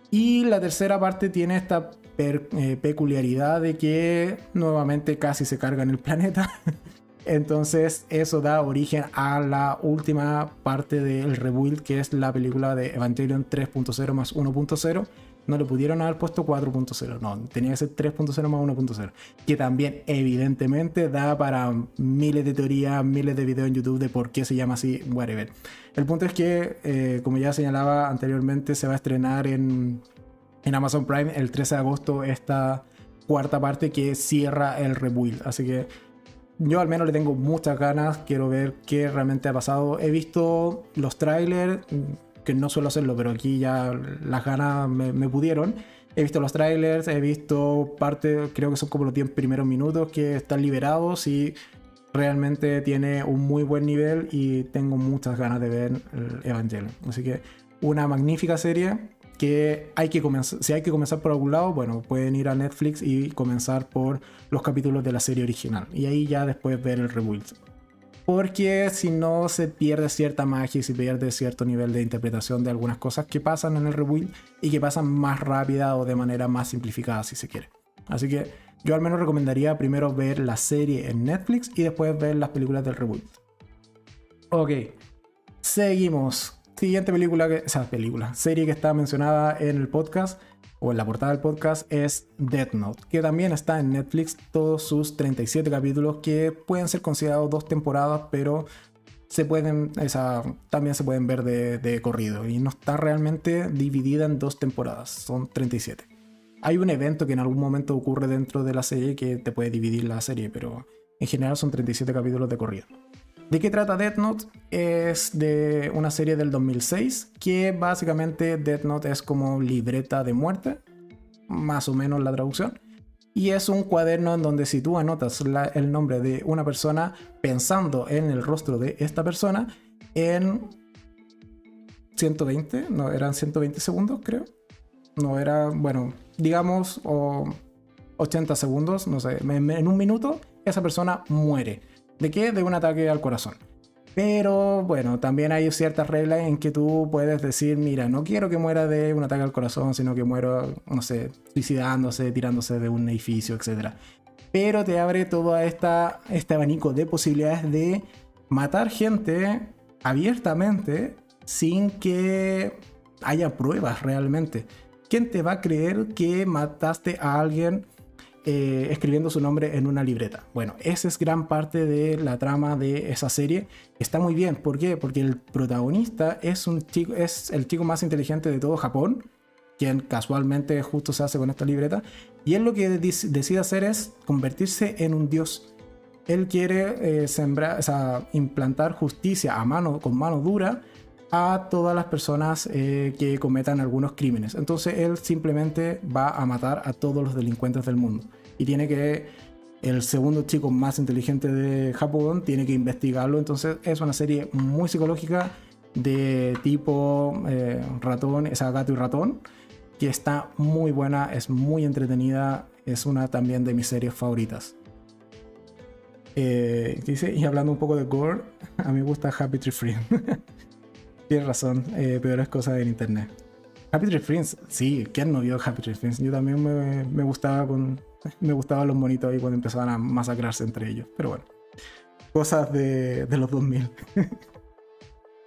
Y la tercera parte tiene esta eh, peculiaridad de que nuevamente casi se carga en el planeta. [laughs] Entonces, eso da origen a la última parte del rebuild, que es la película de Evangelion 3.0 más 1.0 no le pudieron haber puesto 4.0, no, tenía que ser 3.0 más 1.0, que también evidentemente da para miles de teorías, miles de videos en YouTube de por qué se llama así, whatever. El punto es que, eh, como ya señalaba anteriormente, se va a estrenar en, en Amazon Prime el 13 de agosto esta cuarta parte que cierra el rebuild, así que yo al menos le tengo muchas ganas, quiero ver qué realmente ha pasado. He visto los trailers, que no suelo hacerlo, pero aquí ya las ganas me, pudieron. He visto los trailers, he visto parte, creo que son como los 10 primeros minutos que están liberados y realmente tiene un muy buen nivel y tengo muchas ganas de ver el Evangelion. Así que una magnífica serie que hay que si hay que comenzar por algún lado, bueno, pueden ir a Netflix y comenzar por los capítulos de la serie original y ahí ya después ver el rebuild porque si no se pierde cierta magia y se pierde cierto nivel de interpretación de algunas cosas que pasan en el rebuild y que pasan más rápida o de manera más simplificada si se quiere. Así que yo al menos recomendaría primero ver la serie en Netflix y después ver las películas del rebuild. Ok, seguimos. Siguiente película, que, esa película, serie que está mencionada en el podcast o en la portada del podcast es Death Note, que también está en Netflix, todos sus 37 capítulos que pueden ser considerados dos temporadas, pero se pueden, esa, también se pueden ver de, corrido y no está realmente dividida en dos temporadas, son 37. Hay un evento que en algún momento ocurre dentro de la serie que te puede dividir la serie, pero en general son 37 capítulos de corrido. ¿De qué trata Death Note? Es de una serie del 2006 que básicamente Death Note es como libreta de muerte, más o menos la traducción. Y es un cuaderno en donde si tú anotas el nombre de una persona pensando en el rostro de esta persona en 120, no, eran 120 segundos creo. No era, bueno, digamos, o 80 segundos, no sé, en un minuto esa persona muere. ¿De qué? De un ataque al corazón. Pero bueno, también hay ciertas reglas en que tú puedes decir, mira, no quiero que muera de un ataque al corazón, sino que muera, no sé, suicidándose, tirándose de un edificio, etc. Pero te abre todo esta, este abanico de posibilidades de matar gente abiertamente sin que haya pruebas realmente. ¿Quién te va a creer que mataste a alguien eh, escribiendo su nombre en una libreta. Bueno, esa es gran parte de la trama de esa serie. Está muy bien, ¿por qué? Porque el protagonista es, un chico, es el chico más inteligente de todo Japón, quien casualmente justo se hace con esta libreta, y él lo que decide hacer es convertirse en un dios. Él quiere eh, sembrar, o sea, implantar justicia a mano, con mano dura a todas las personas eh, que cometan algunos crímenes. Entonces él simplemente va a matar a todos los delincuentes del mundo. Y tiene que, el segundo chico más inteligente de Japón, tiene que investigarlo. Entonces es una serie muy psicológica de tipo eh, ratón, esa gato y ratón, que está muy buena, es muy entretenida, es una también de mis series favoritas. Eh, dice, y hablando un poco de gore, [laughs] a mí me gusta Happy Tree Friend. [laughs] Tienes razón, eh, peores cosas en internet. Happy Tree Friends, sí, ¿quién no vio Happy Tree Friends? Yo también me, gustaba con. [laughs] Me gustaban los monitos ahí cuando empezaban a masacrarse entre ellos. Pero bueno. Cosas de, los 2000. [laughs]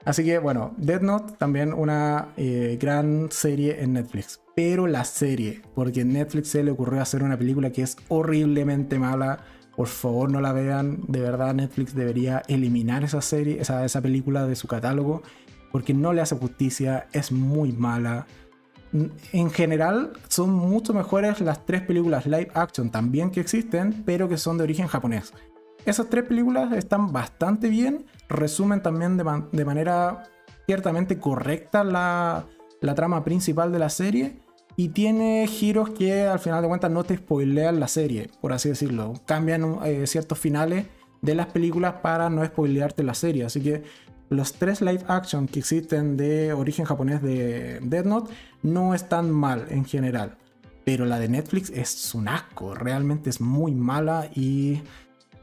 Así que bueno, Dead Note también una eh, gran serie en Netflix. Pero la serie, porque Netflix se le ocurrió hacer una película que es horriblemente mala. Por favor, no la vean. De verdad, Netflix debería eliminar esa serie, esa, esa película de su catálogo porque no le hace justicia, es muy mala. En general, son mucho mejores las tres películas live action también que existen, pero que son de origen japonés. Esas tres películas están bastante bien, resumen también de, manera ciertamente correcta la, trama principal de la serie y tiene giros que al final de cuentas no te spoilean la serie, por así decirlo. Cambian eh, ciertos finales de las películas para no spoilearte la serie. Así que los tres live action que existen de origen japonés de Dead Note no están mal en general. Pero la de Netflix es un asco, realmente es muy mala y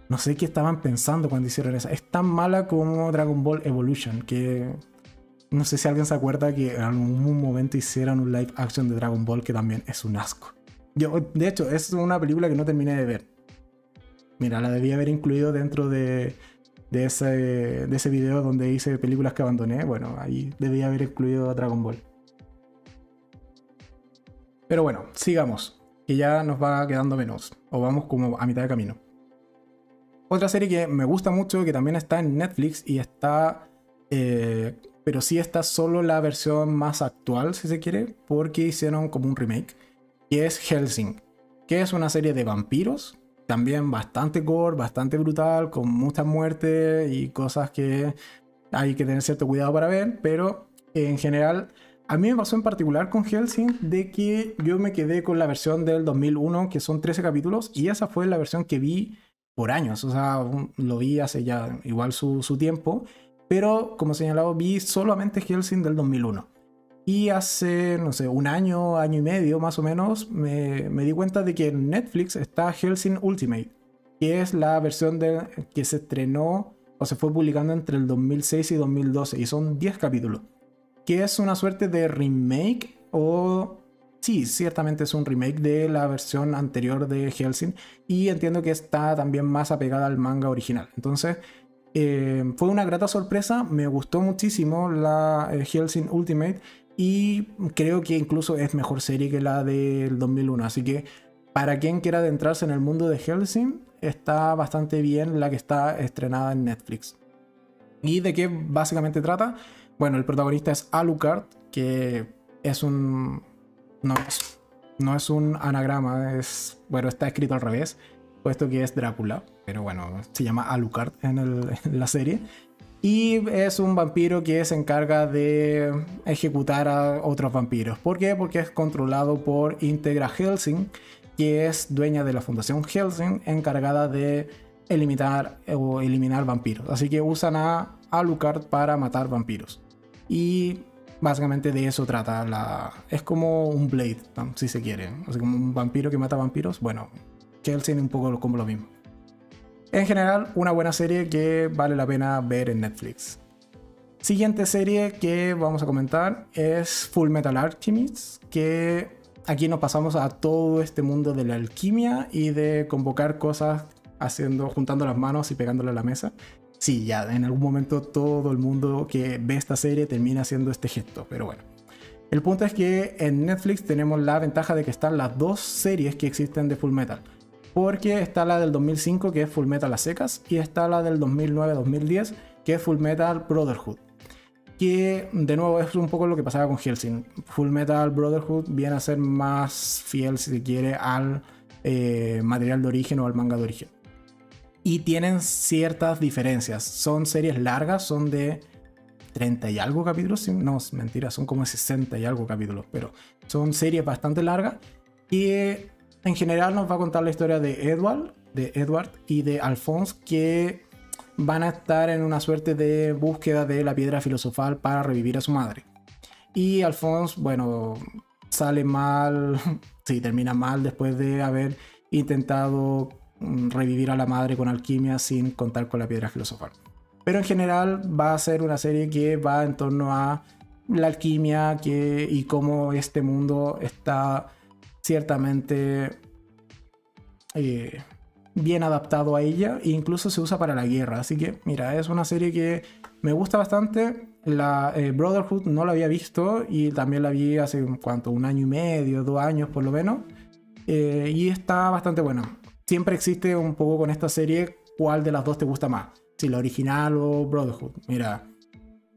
no sé qué estaban pensando cuando hicieron esa. Es tan mala como Dragon Ball Evolution, que no sé si alguien se acuerda que en algún momento hicieron un live action de Dragon Ball que también es un asco. Yo, de hecho, es una película que no terminé de ver. Mira, la debía haber incluido dentro de, de, ese, de ese video donde hice películas que abandoné. Bueno, ahí debía haber incluido Dragon Ball. Pero bueno, sigamos. Que ya nos va quedando menos. O vamos como a mitad de camino. Otra serie que me gusta mucho, que también está en Netflix y está... Eh, pero sí está solo la versión más actual, si se quiere, porque hicieron como un remake. Y es Helsing, que es una serie de vampiros también bastante gore, bastante brutal, con mucha muerte y cosas que hay que tener cierto cuidado para ver, pero en general a mí me pasó en particular con Helsing de que yo me quedé con la versión del 2001, que son 13 capítulos, y esa fue la versión que vi por años, o sea, lo vi hace ya igual su, su tiempo, pero como señalado, vi solamente Helsing del 2001. Y hace, no sé, un año, año y medio más o menos, me, di cuenta de que en Netflix está Helsing Ultimate, que es la versión de, que se estrenó o se fue publicando entre el 2006 y 2012, y son 10 capítulos, que es una suerte de remake o... Sí, ciertamente es un remake de la versión anterior de Helsing y entiendo que está también más apegada al manga original. Entonces, eh, fue una grata sorpresa, me gustó muchísimo la eh, Helsing Ultimate y creo que incluso es mejor serie que la del 2001. Así que para quien quiera adentrarse en el mundo de Helsing, está bastante bien la que está estrenada en Netflix. ¿Y de qué básicamente trata? Bueno, el protagonista es Alucard, que es un... No es, no es un anagrama, es... Bueno, está escrito al revés, puesto que es Drácula, pero bueno, se llama Alucard en, en la serie. Y es un vampiro que se encarga de ejecutar a otros vampiros. ¿Por qué? Porque es controlado por Integra Helsing, que es dueña de la Fundación Helsing, encargada de eliminar vampiros. Así que usan a Alucard para matar vampiros. Y básicamente de eso trata la... Es como un Blade, si se quiere. O como un vampiro que mata vampiros. Bueno, Helsing un poco como lo mismo. En general, una buena serie que vale la pena ver en Netflix. Siguiente serie que vamos a comentar es Full Metal Alchemist, que aquí nos pasamos a todo este mundo de la alquimia y de convocar cosas haciendo, juntando las manos y pegándole a la mesa. Sí, ya en algún momento todo el mundo que ve esta serie termina haciendo este gesto, pero bueno. El punto es que en Netflix tenemos la ventaja de que están las dos series que existen de Full Metal. Porque está la del 2005 que es Full Metal a secas y está la del 2009-2010 que es Full Metal Brotherhood. Que de nuevo es un poco lo que pasaba con Helsing. Full Metal Brotherhood viene a ser más fiel, si se quiere, al eh, material de origen o al manga de origen. Y tienen ciertas diferencias. Son series largas, son de 30 y algo capítulos. No, mentira, son como 60 y algo capítulos. Pero son series bastante largas. Y en general nos va a contar la historia de Edward, de Edward y de Alphonse que van a estar en una suerte de búsqueda de la piedra filosofal para revivir a su madre. Y Alphonse, bueno, sale mal, [laughs] sí, termina mal después de haber intentado mm, revivir a la madre con alquimia sin contar con la piedra filosofal. Pero en general va a ser una serie que va en torno a la alquimia que, y cómo este mundo está ciertamente eh, bien adaptado a ella e incluso se usa para la guerra. Así que, mira, es una serie que me gusta bastante. La eh, Brotherhood no la había visto y también la vi hace cuánto, un año y medio, dos años por lo menos. Eh, y está bastante buena. Siempre existe un poco con esta serie cuál de las dos te gusta más. Si la original o Brotherhood. Mira,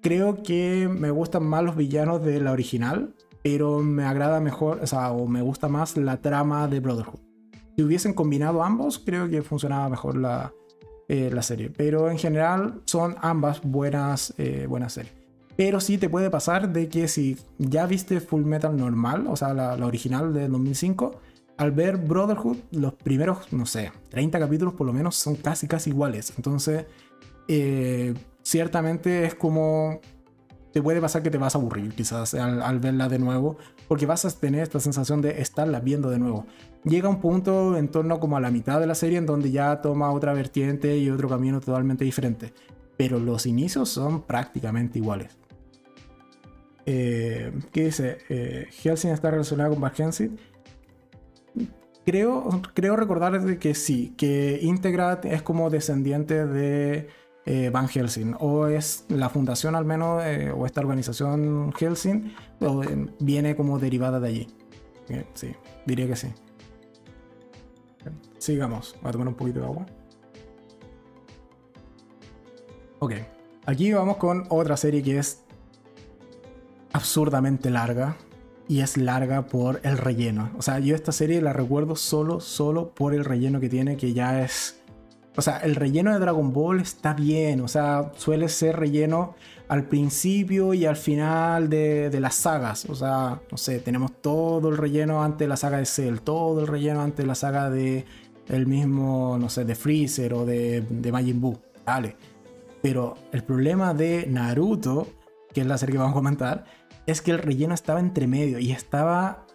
creo que me gustan más los villanos de la original pero me agrada mejor, o sea, o me gusta más la trama de Brotherhood. Si hubiesen combinado ambos, creo que funcionaba mejor la, eh, la serie. Pero en general son ambas buenas, eh, buenas series. Pero sí te puede pasar de que si ya viste Full Metal normal, o sea, la, la original de 2005, al ver Brotherhood, los primeros, no sé, 30 capítulos por lo menos son casi, casi iguales. Entonces, eh, ciertamente es como... Te puede pasar que te vas a aburrir quizás al, verla de nuevo, porque vas a tener esta sensación de estarla viendo de nuevo. Llega un punto en torno como a la mitad de la serie en donde ya toma otra vertiente y otro camino totalmente diferente. Pero los inicios son prácticamente iguales. Eh, ¿Qué dice? Eh, Helsing está relacionado con Van Creo, creo recordar que sí, que Integrat es como descendiente de eh, Van Helsing, o es la fundación al menos, eh, o esta organización Helsing, eh, viene como derivada de allí. sí, diría que sí. Sigamos, voy a tomar un poquito de agua. Ok, aquí vamos con otra serie que es absurdamente larga y es larga por el relleno. O sea, yo esta serie la recuerdo solo, solo por el relleno que tiene, que ya es... O sea, el relleno de Dragon Ball está bien, o sea, suele ser relleno al principio y al final de, las sagas. O sea, no sé, tenemos todo el relleno antes de la saga de Cell, todo el relleno antes de la saga de el mismo, no sé, de Freezer o de, de Majin Buu. Vale. Pero el problema de Naruto, que es la serie que vamos a comentar, es que el relleno estaba entre medio y estaba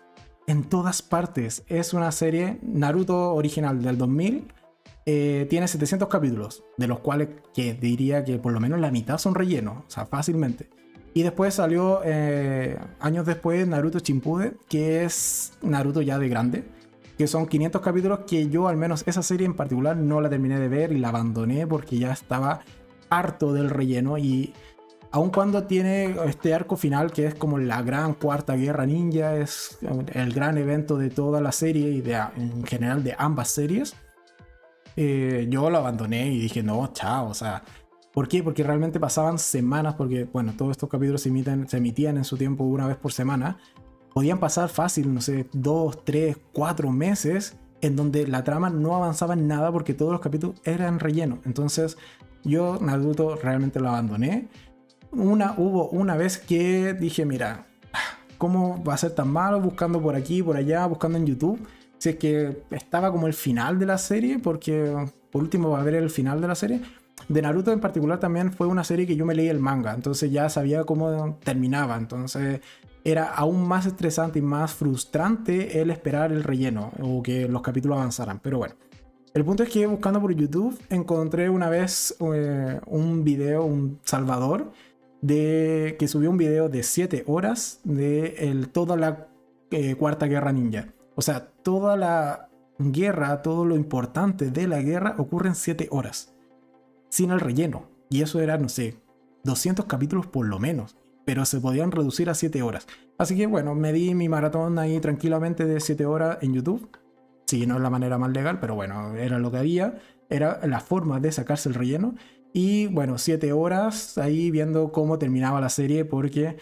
en todas partes. Es una serie Naruto original del 2000. Eh, tiene 700 capítulos, de los cuales que diría que por lo menos la mitad son relleno, o sea, fácilmente. Y después salió, eh, años después, Naruto Chimpude, que es Naruto ya de grande, que son 500 capítulos que yo al menos esa serie en particular no la terminé de ver y la abandoné porque ya estaba harto del relleno y aun cuando tiene este arco final que es como la gran cuarta guerra ninja, es el gran evento de toda la serie y de, en general de ambas series, eh, yo lo abandoné y dije, no, chao, o sea, ¿por qué? Porque realmente pasaban semanas, porque, bueno, todos estos capítulos se, se emitían en su tiempo una vez por semana, podían pasar fácil, no sé, dos, tres, cuatro meses en donde la trama no avanzaba en nada porque todos los capítulos eran relleno. Entonces, yo Naruto realmente lo abandoné una, hubo una vez que dije, mira, ¿cómo va a ser tan malo buscando por aquí, por allá, buscando en YouTube? Si es que estaba como el final de la serie, porque por último va a ver el final de la serie. De Naruto en particular también fue una serie que yo me leí el manga, entonces ya sabía cómo terminaba, entonces era aún más estresante y más frustrante el esperar el relleno o que los capítulos avanzaran, pero bueno. El punto es que buscando por YouTube encontré una vez eh, un video, un Salvador, de que subió un video de 7 horas de toda la eh, Cuarta Guerra Ninja. O sea, toda la guerra, todo lo importante de la guerra ocurre en 7 horas. Sin el relleno. Y eso era, no sé, 200 capítulos por lo menos. Pero se podían reducir a 7 horas. Así que bueno, me di mi maratón ahí tranquilamente de 7 horas en YouTube. Sí, no es la manera más legal, pero bueno, era lo que había. Era la forma de sacarse el relleno. Y bueno, siete horas ahí viendo cómo terminaba la serie porque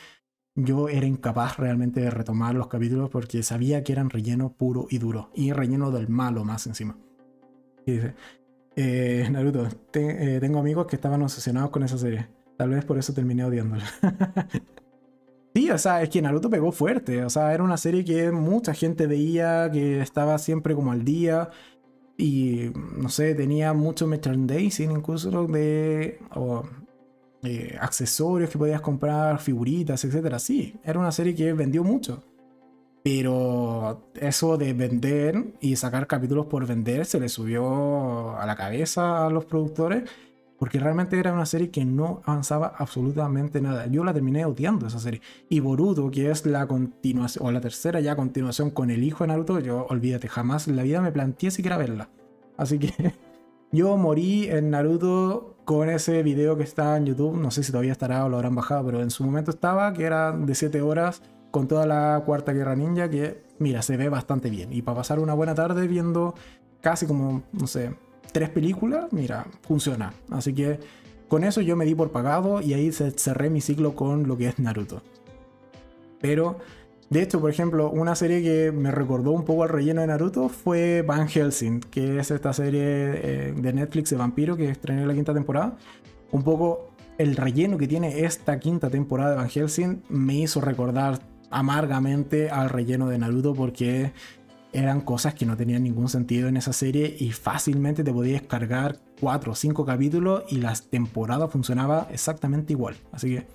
yo era incapaz realmente de retomar los capítulos porque sabía que eran relleno puro y duro. Y relleno del malo más encima. Y dice, eh, Naruto, eh, tengo amigos que estaban obsesionados con esa serie. Tal vez por eso terminé odiándola. [laughs] sí, o sea, es que Naruto pegó fuerte. O sea, era una serie que mucha gente veía, que estaba siempre como al día. Y no sé, tenía mucho merchandising incluso de eh, accesorios que podías comprar, figuritas, etc. Sí, era una serie que vendió mucho. Pero eso de vender y sacar capítulos por vender se le subió a la cabeza a los productores porque realmente era una serie que no avanzaba absolutamente nada. Yo la terminé odiando esa serie. Y Boruto, que es la continuación, o la tercera ya continuación con el hijo de Naruto, yo olvídate, jamás en la vida me planteé siquiera verla. Así que [laughs] yo morí en Naruto con ese video que está en YouTube. No sé si todavía estará o lo habrán bajado, pero en su momento estaba, que era de 7 horas con toda la cuarta guerra ninja, que mira, se ve bastante bien. Y para pasar una buena tarde viendo casi como, no sé, tres películas, mira, funciona. Así que con eso yo me di por pagado y ahí cerré mi ciclo con lo que es Naruto. Pero, de hecho, por ejemplo, una serie que me recordó un poco al relleno de Naruto fue Van Helsing, que es esta serie eh, de Netflix de vampiro que estrené la quinta temporada. Un poco el relleno que tiene esta quinta temporada de Van Helsing me hizo recordar amargamente al relleno de Naruto porque eran cosas que no tenían ningún sentido en esa serie y fácilmente te podías cargar 4 o 5 capítulos y la temporada funcionaba exactamente igual. Así que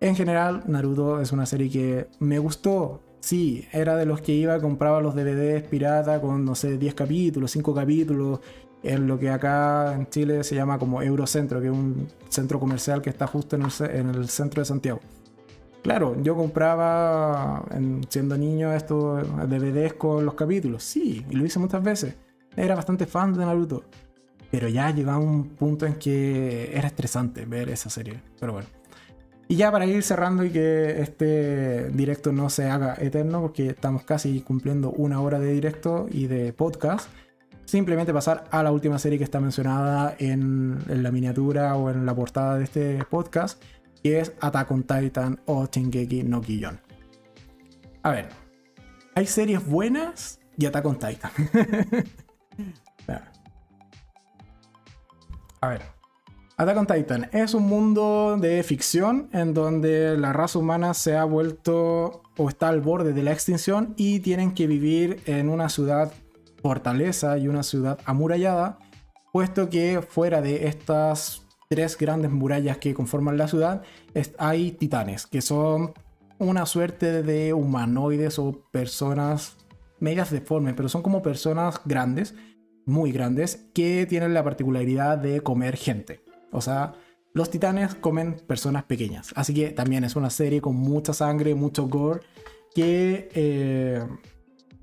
en general Naruto es una serie que me gustó. Sí, era de los que iba, compraba los DVDs pirata con, no sé, 10 capítulos, 5 capítulos, en lo que acá en Chile se llama como Eurocentro, que es un centro comercial que está justo en el, centro de Santiago. Claro, yo compraba, siendo niño, estos DVDs con los capítulos, sí, y lo hice muchas veces. Era bastante fan de Naruto. Pero ya llegaba un punto en que era estresante ver esa serie. Pero bueno. Y ya para ir cerrando y que este directo no se haga eterno, porque estamos casi cumpliendo una hora de directo y de podcast simplemente pasar a la última serie que está mencionada en, la miniatura o en la portada de este podcast, que es Attack on Titan o Shingeki no Kiyon. A ver, hay series buenas y Attack on Titan. [laughs] a ver, Attack on Titan es un mundo de ficción en donde la raza humana se ha vuelto o está al borde de la extinción y tienen que vivir en una ciudad fortaleza y una ciudad amurallada, puesto que fuera de estas tres grandes murallas que conforman la ciudad hay titanes, que son una suerte de humanoides o personas medias deformes, pero son como personas grandes, muy grandes, que tienen la particularidad de comer gente. O sea, los titanes comen personas pequeñas. Así que también es una serie con mucha sangre, mucho gore, que eh,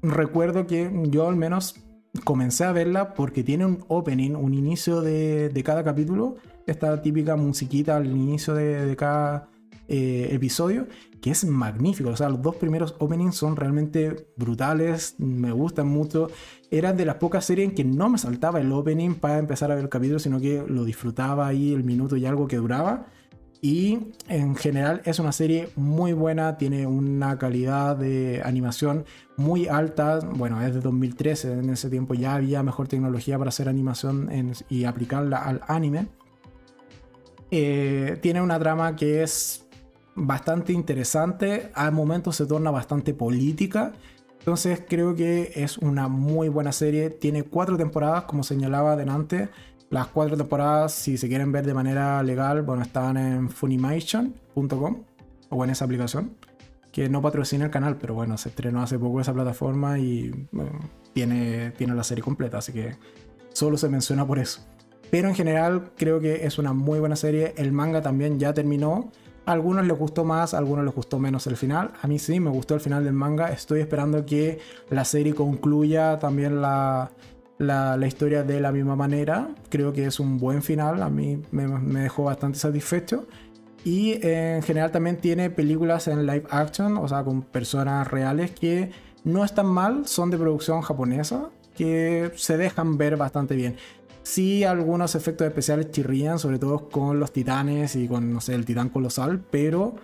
recuerdo que yo al menos comencé a verla porque tiene un opening, un inicio de, cada capítulo, esta típica musiquita al inicio de, cada eh, episodio, que es magnífico. O sea, los dos primeros openings son realmente brutales, me gustan mucho. Era de las pocas series en que no me saltaba el opening para empezar a ver el capítulo, sino que lo disfrutaba ahí el minuto y algo que duraba. Y en general es una serie muy buena, tiene una calidad de animación muy alta. Bueno, es de 2013, en ese tiempo ya había mejor tecnología para hacer animación y aplicarla al anime. Eh, tiene una trama que es bastante interesante, a momentos se torna bastante política. Entonces creo que es una muy buena serie. Tiene cuatro temporadas, como señalaba adelante. Las cuatro temporadas, si se quieren ver de manera legal, bueno, están en funimation.com o en esa aplicación, que no patrocina el canal, pero bueno, se estrenó hace poco esa plataforma y tiene, tiene la serie completa, así que solo se menciona por eso. Pero en general creo que es una muy buena serie. El manga también ya terminó. A algunos les gustó más, a algunos les gustó menos el final. A mí sí, me gustó el final del manga. Estoy esperando que la serie concluya también la, la, historia de la misma manera. Creo que es un buen final, a mí me, dejó bastante satisfecho. Y en general también tiene películas en live action, o sea, con personas reales que no están mal, son de producción japonesa, que se dejan ver bastante bien. Sí, algunos efectos especiales chirrían, sobre todo con los titanes y con, no sé, el titán colosal, pero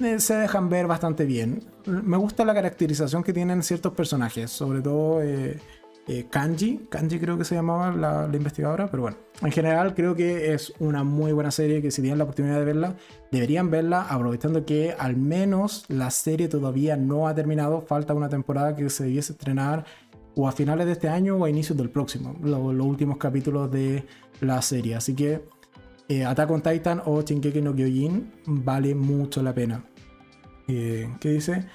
eh, se dejan ver bastante bien. Me gusta la caracterización que tienen ciertos personajes, sobre todo eh, eh, Kanji, Kanji creo que se llamaba la, investigadora, pero bueno, en general creo que es una muy buena serie que si tienen la oportunidad de verla, deberían verla aprovechando que al menos la serie todavía no ha terminado, falta una temporada que se debiese estrenar o a finales de este año o a inicios del próximo, los últimos capítulos de la serie, así que eh, Attack on Titan o Shingeki no Kyojin vale mucho la pena. Eh, ¿Qué dice?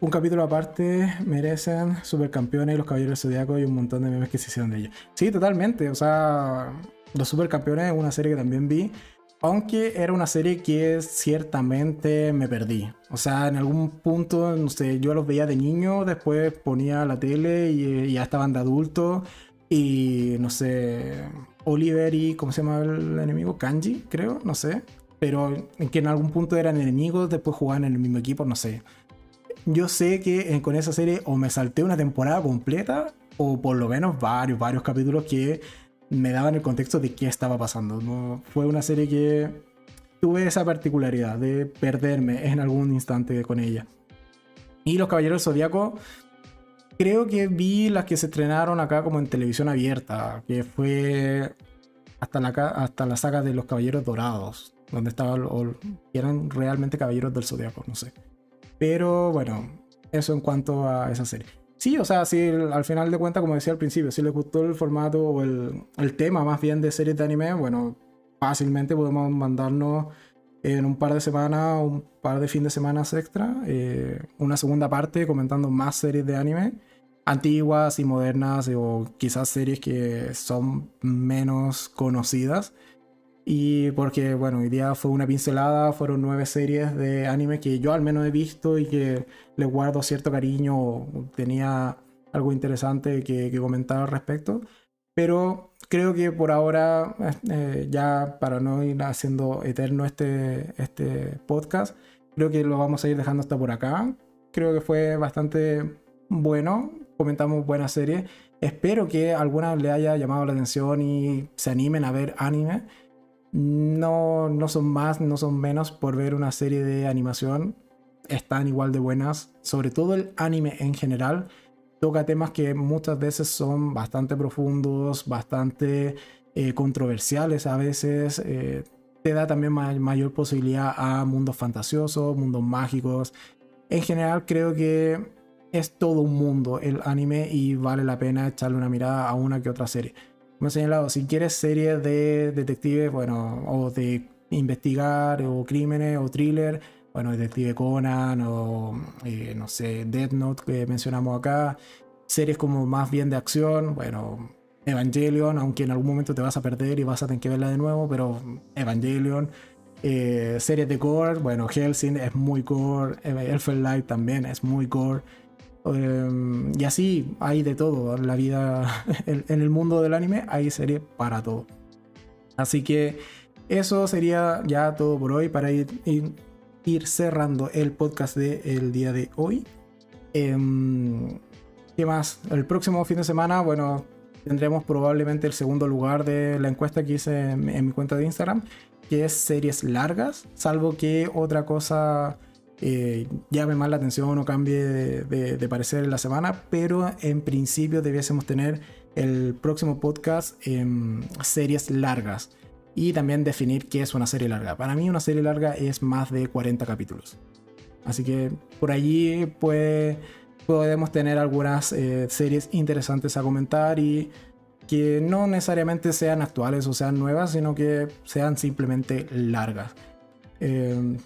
un capítulo aparte merecen Supercampeones los Caballeros Zodiacos y un montón de memes que se hicieron de ellos. Sí, totalmente. O sea, los Supercampeones es una serie que también vi. Aunque era una serie que ciertamente me perdí. O sea, en algún punto, no sé, yo los veía de niño, después ponía la tele y, ya estaban de adulto. Y no sé, Oliver y, ¿cómo se llama el enemigo? Kanji, creo, no sé. Pero que en algún punto eran enemigos, después jugaban en el mismo equipo, no sé yo sé que eh, con esa serie o me salté una temporada completa o por lo menos varios, varios capítulos que me daban el contexto de qué estaba pasando. ¿no? Fue una serie que tuve esa particularidad de perderme en algún instante con ella. Y Los Caballeros Zodíaco, creo que vi las que se estrenaron acá como en televisión abierta, que fue hasta la, hasta la saga de Los Caballeros Dorados. donde estaban, o eran realmente caballeros del zodiaco, no sé. Pero bueno, eso en cuanto a esa serie. Sí, o sea, sí, al final de cuentas, como decía al principio, si les gustó el formato o el, tema más bien de series de anime, bueno, fácilmente podemos mandarnos en un par de semanas, un par de fin de semana extra, eh, una segunda parte comentando más series de anime antiguas y modernas o quizás series que son menos conocidas. Y porque, bueno, hoy día fue una pincelada, fueron nueve series de anime que yo al menos he visto y que le guardo cierto cariño tenía algo interesante que, comentar al respecto. Pero creo que por ahora, eh, ya para no ir haciendo eterno este, este podcast, creo que lo vamos a ir dejando hasta por acá. Creo que fue bastante bueno, comentamos buena serie. Espero que alguna le haya llamado la atención y se animen a ver anime no, no son más, no son menos por ver una serie de animación. Están igual de buenas. Sobre todo el anime en general. Toca temas que muchas veces son bastante profundos, bastante eh, controversiales a veces. Eh, te da también mayor posibilidad a mundos fantasiosos, mundos mágicos. En general creo que es todo un mundo el anime y vale la pena echarle una mirada a una que otra serie como he señalado, si quieres series de detectives, bueno, o de investigar, o crímenes, o thriller, bueno, Detective Conan, o eh, no sé, Death Note que mencionamos acá, series como más bien de acción, bueno, Evangelion, aunque en algún momento te vas a perder y vas a tener que verla de nuevo, pero Evangelion. Eh, series de gore, bueno, Helsing es muy gore, Elfen Light también es muy gore. Em, y así hay de todo. En la vida, [laughs] en, el mundo del anime, hay serie para todo. Así que eso sería ya todo por hoy para ir, ir, cerrando el podcast del día de hoy. Em, ¿Qué más? El próximo fin de semana, bueno, tendremos probablemente el segundo lugar de la encuesta que hice en mi cuenta de Instagram, que es series largas, salvo que otra cosa eh, llame más la atención o cambie de, parecer en la semana, pero en principio debiésemos tener el próximo podcast en series largas y también definir qué es una serie larga. Para mí una serie larga es más de 40 capítulos. Así que por allí pues, podemos tener algunas eh, series interesantes a comentar y que no necesariamente sean actuales o sean nuevas, sino que sean simplemente largas. Eh,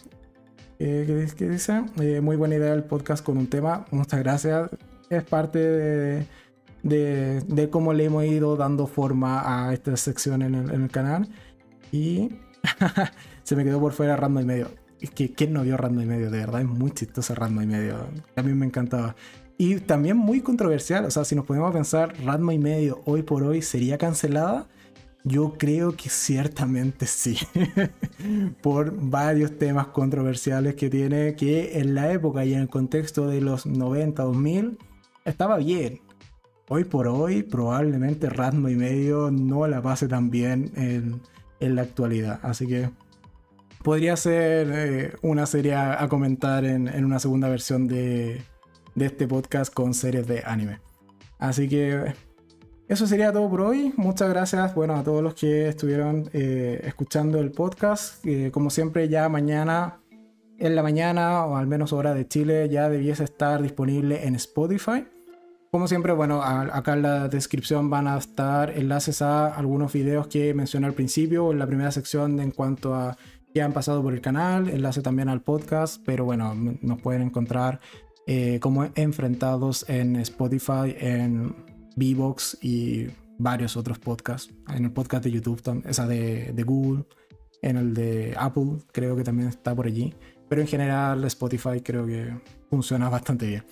eh, ¿qué, dice? Eh, muy buena idea el podcast con un tema. Muchas gracias. Es parte de, de, cómo le hemos ido dando forma a esta sección en el, canal. Y [laughs] se me quedó por fuera Rando y Medio. Es que, ¿quién no vio Rando y Medio? De verdad, es muy chistoso Rando y Medio. A mí me encantaba. Y también muy controversial. O sea, si nos podemos pensar, Ranma y Medio hoy por hoy sería cancelada yo creo que ciertamente sí, [laughs] por varios temas controversiales que tiene, que en la época y en el contexto de los 90, 2000, estaba bien. Hoy por hoy, probablemente Rasmo y medio no la pase tan bien en, la actualidad. Así que podría ser eh, una serie a, comentar en, una segunda versión de, de este podcast con series de anime. Así que eso sería todo por hoy. Muchas gracias bueno, a todos los que estuvieron eh, escuchando el podcast. como siempre, ya mañana, en la mañana, o al menos hora de Chile, ya debiese estar disponible en Spotify. Como siempre, bueno, acá en la descripción van a estar enlaces a algunos videos que mencioné al principio, en la primera sección en cuanto a que han pasado por el canal, enlace también al podcast, pero bueno, nos pueden encontrar eh, como enfrentados en Spotify, en Vivox y varios otros podcasts. En el podcast de YouTube, esa de, de, Google, en el de Apple, creo que también está por allí. Pero en general, Spotify creo que funciona [laughs] bastante bien.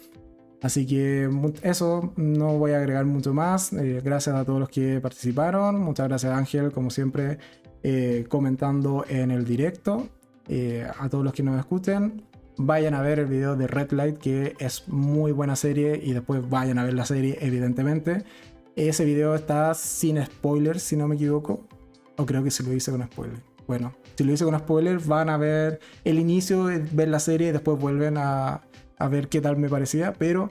Así que eso, no voy a agregar mucho más. Eh, gracias a todos los que participaron. Muchas gracias Ángel, como siempre, eh, comentando en el directo. Eh, a todos los que nos escuchen vayan a ver el video de Red Light, que es muy buena serie, y después vayan a ver la serie, evidentemente. Ese video está sin spoilers, si no me equivoco. O creo que se lo hice con spoiler. Bueno, si lo hice con spoiler, van a ver el inicio, ver la serie y después vuelven a, a ver qué tal me parecía. Pero,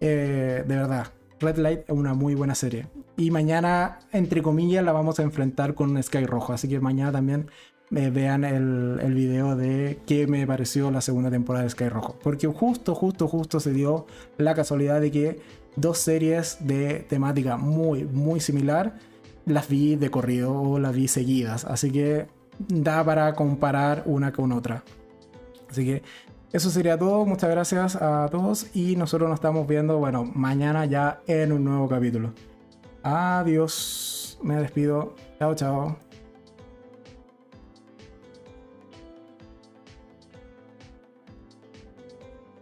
eh, de verdad, Red Light es una muy buena serie. Y mañana, entre comillas, la vamos a enfrentar con Sky Rojo. Así que mañana también eh, vean el, el, video de qué me pareció la segunda temporada de Sky Rojo. Porque justo, justo, justo se dio la casualidad de que dos series de temática muy, muy similar las vi de corrido o las vi seguidas. Así que da para comparar una con otra. Así que eso sería todo. Muchas gracias a todos y nosotros nos estamos viendo, bueno, mañana ya en un nuevo capítulo. Adiós. Me despido. Chao, chao.